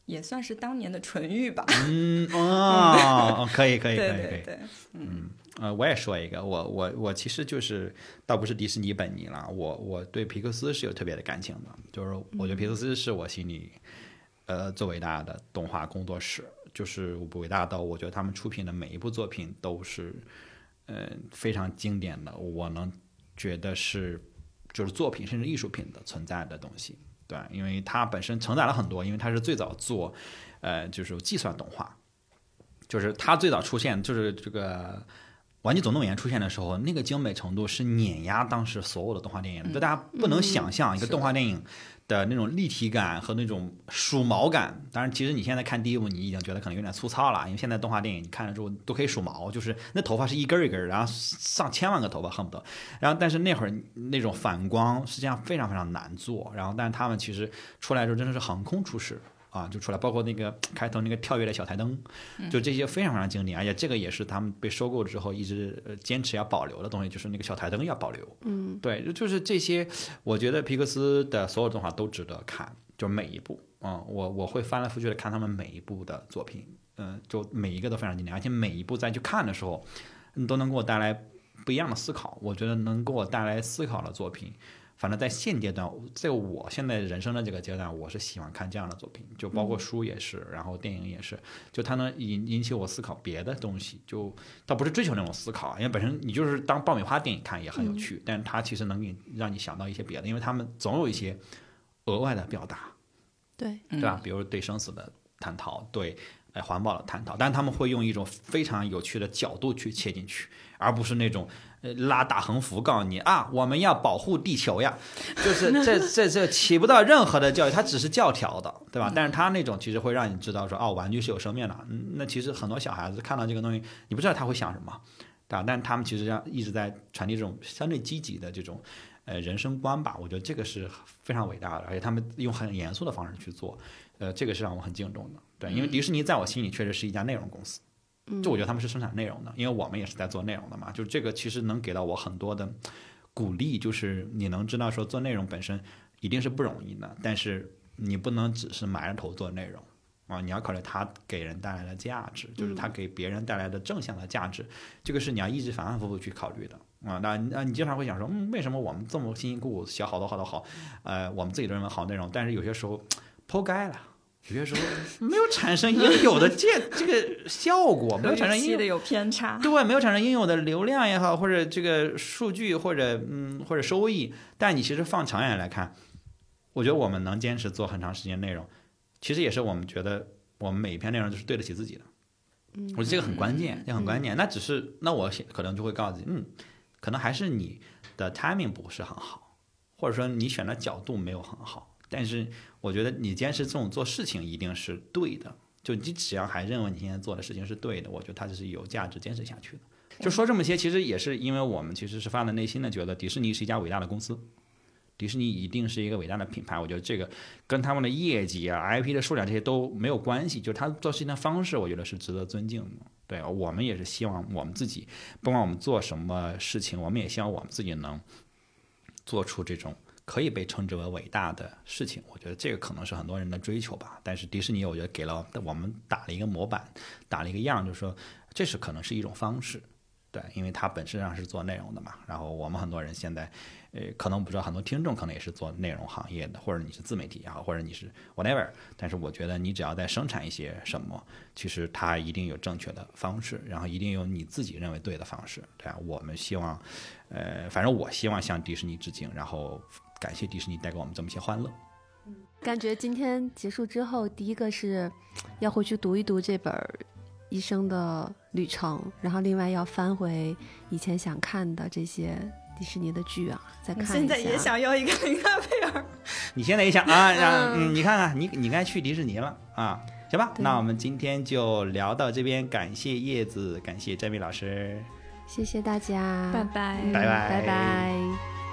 也算是当年的纯欲吧。嗯 <laughs> 哦，可以可以可以可以，对对，嗯呃，我也说一个，我我我其实就是倒不是迪士尼本尼了，我我对皮克斯是有特别的感情的，就是我觉得皮克斯是我心里呃最伟大的动画工作室，就是伟大到我觉得他们出品的每一部作品都是，呃，非常经典的，我能觉得是就是作品甚至艺术品的存在的东西。对，因为它本身承载了很多，因为它是最早做，呃，就是计算动画，就是它最早出现，就是这个《玩具总动员》出现的时候，那个精美程度是碾压当时所有的动画电影的，就大家不能想象一个动画电影的那种立体感和那种数毛感。当然，其实你现在看第一部，你已经觉得可能有点粗糙了，因为现在动画电影你看了之后都可以数毛，就是那头发是一根一根，然后上千万个头发恨不得。然后，但是那会儿那种反光实际上非常非常难做。然后，但是他们其实出来之后真的是横空出世啊，就出来，包括那个开头那个跳跃的小台灯，就这些非常非常经典。而且这个也是他们被收购之后一直呃坚持要保留的东西，就是那个小台灯要保留。嗯，对，就是这些，我觉得皮克斯的所有动画都值得看，就每一部，嗯，我我会翻来覆去的看他们每一部的作品，嗯，就每一个都非常经典，而且每一部再去看的时候，你都能给我带来不一样的思考。我觉得能给我带来思考的作品，反正在现阶段，在我现在人生的这个阶段，我是喜欢看这样的作品，就包括书也是，然后电影也是，就它能引引起我思考别的东西，就倒不是追求那种思考，因为本身你就是当爆米花电影看也很有趣，但是它其实能给你让你想到一些别的，因为他们总有一些额外的表达，对，对吧？比如对生死的探讨，对哎环保的探讨，但是他们会用一种非常有趣的角度去切进去，而不是那种呃拉大横幅告诉你啊，我们要保护地球呀，<laughs> 就是这这这起不到任何的教育，它只是教条的，对吧？但是它那种其实会让你知道说，哦，玩具是有生命的。嗯那其实很多小孩子看到这个东西，你不知道他会想什么，对吧？但他们其实让一直在传递这种相对积极的这种呃人生观吧，我觉得这个是非常伟大的，而且他们用很严肃的方式去做，呃，这个是让我很敬重的。对，因为迪士尼在我心里确实是一家内容公司，就我觉得他们是生产内容的，因为我们也是在做内容的嘛，就是这个其实能给到我很多的鼓励，就是你能知道说做内容本身一定是不容易的，但是你不能只是埋着头做内容。啊，你要考虑它给人带来的价值，就是它给别人带来的正向的价值，这个是你要一直反反复复去考虑的啊。那那你经常会想说，嗯，为什么我们这么辛辛苦苦写好多好多好，呃，我们自己都认为好内容，但是有些时候 <tsk> 剖开了，有些时候没有产生应有的这这个效果，没有产生应有的有偏差。对，没有产生应有的流量也好，或者这个数据，或者嗯，或者收益。但你其实放长远来看，我觉得我们能坚持做很长时间内容，其实也是我们觉得我们每一篇内容都是对得起自己的。嗯我觉得这个很关键，这很关键。那只是那我可能就会告诉你，嗯，可能还是你的 timing 不是很好，或者说你选的角度没有很好。但是我觉得你坚持这种做事情一定是对的，就你只要还认为你现在做的事情是对的，我觉得它就是有价值坚持下去的。就说这么些，其实也是因为我们其实是发自内心的觉得迪士尼是一家伟大的公司，迪士尼一定是一个伟大的品牌。我觉得这个跟他们的业绩啊、IP 的数量这些都没有关系，就是他做事情的方式，我觉得是值得尊敬的。对我们也是希望我们自己，不管我们做什么事情，我们也希望我们自己能做出这种可以被称之为伟大的事情。我觉得这个可能是很多人的追求吧。但是迪士尼，我觉得给了我们打了一个模板，打了一个样，就是说这是可能是一种方式。对，因为它本质上是做内容的嘛。然后我们很多人现在，呃，可能不知道，很多听众可能也是做内容行业的，或者你是自媒体也好，或者你是 whatever。但是我觉得你只要在生产一些什么，其实它一定有正确的方式，然后一定有你自己认为对的方式。对啊，我们希望，呃，反正我希望向迪士尼致敬，然后感谢迪士尼带给我们这么些欢乐。感觉今天结束之后，第一个是要回去读一读这本《一生的旅程》，然后另外要翻回以前想看的这些迪士尼的剧啊，<laughs> 再看一下。现在也想要一个林娜贝尔。<laughs> 你现在也想啊，让嗯，你看看，你你该去迪士尼了啊，行吧？那我们今天就聊到这边，感谢叶子，感谢詹米老师，谢谢大家，拜拜嗯拜拜拜拜。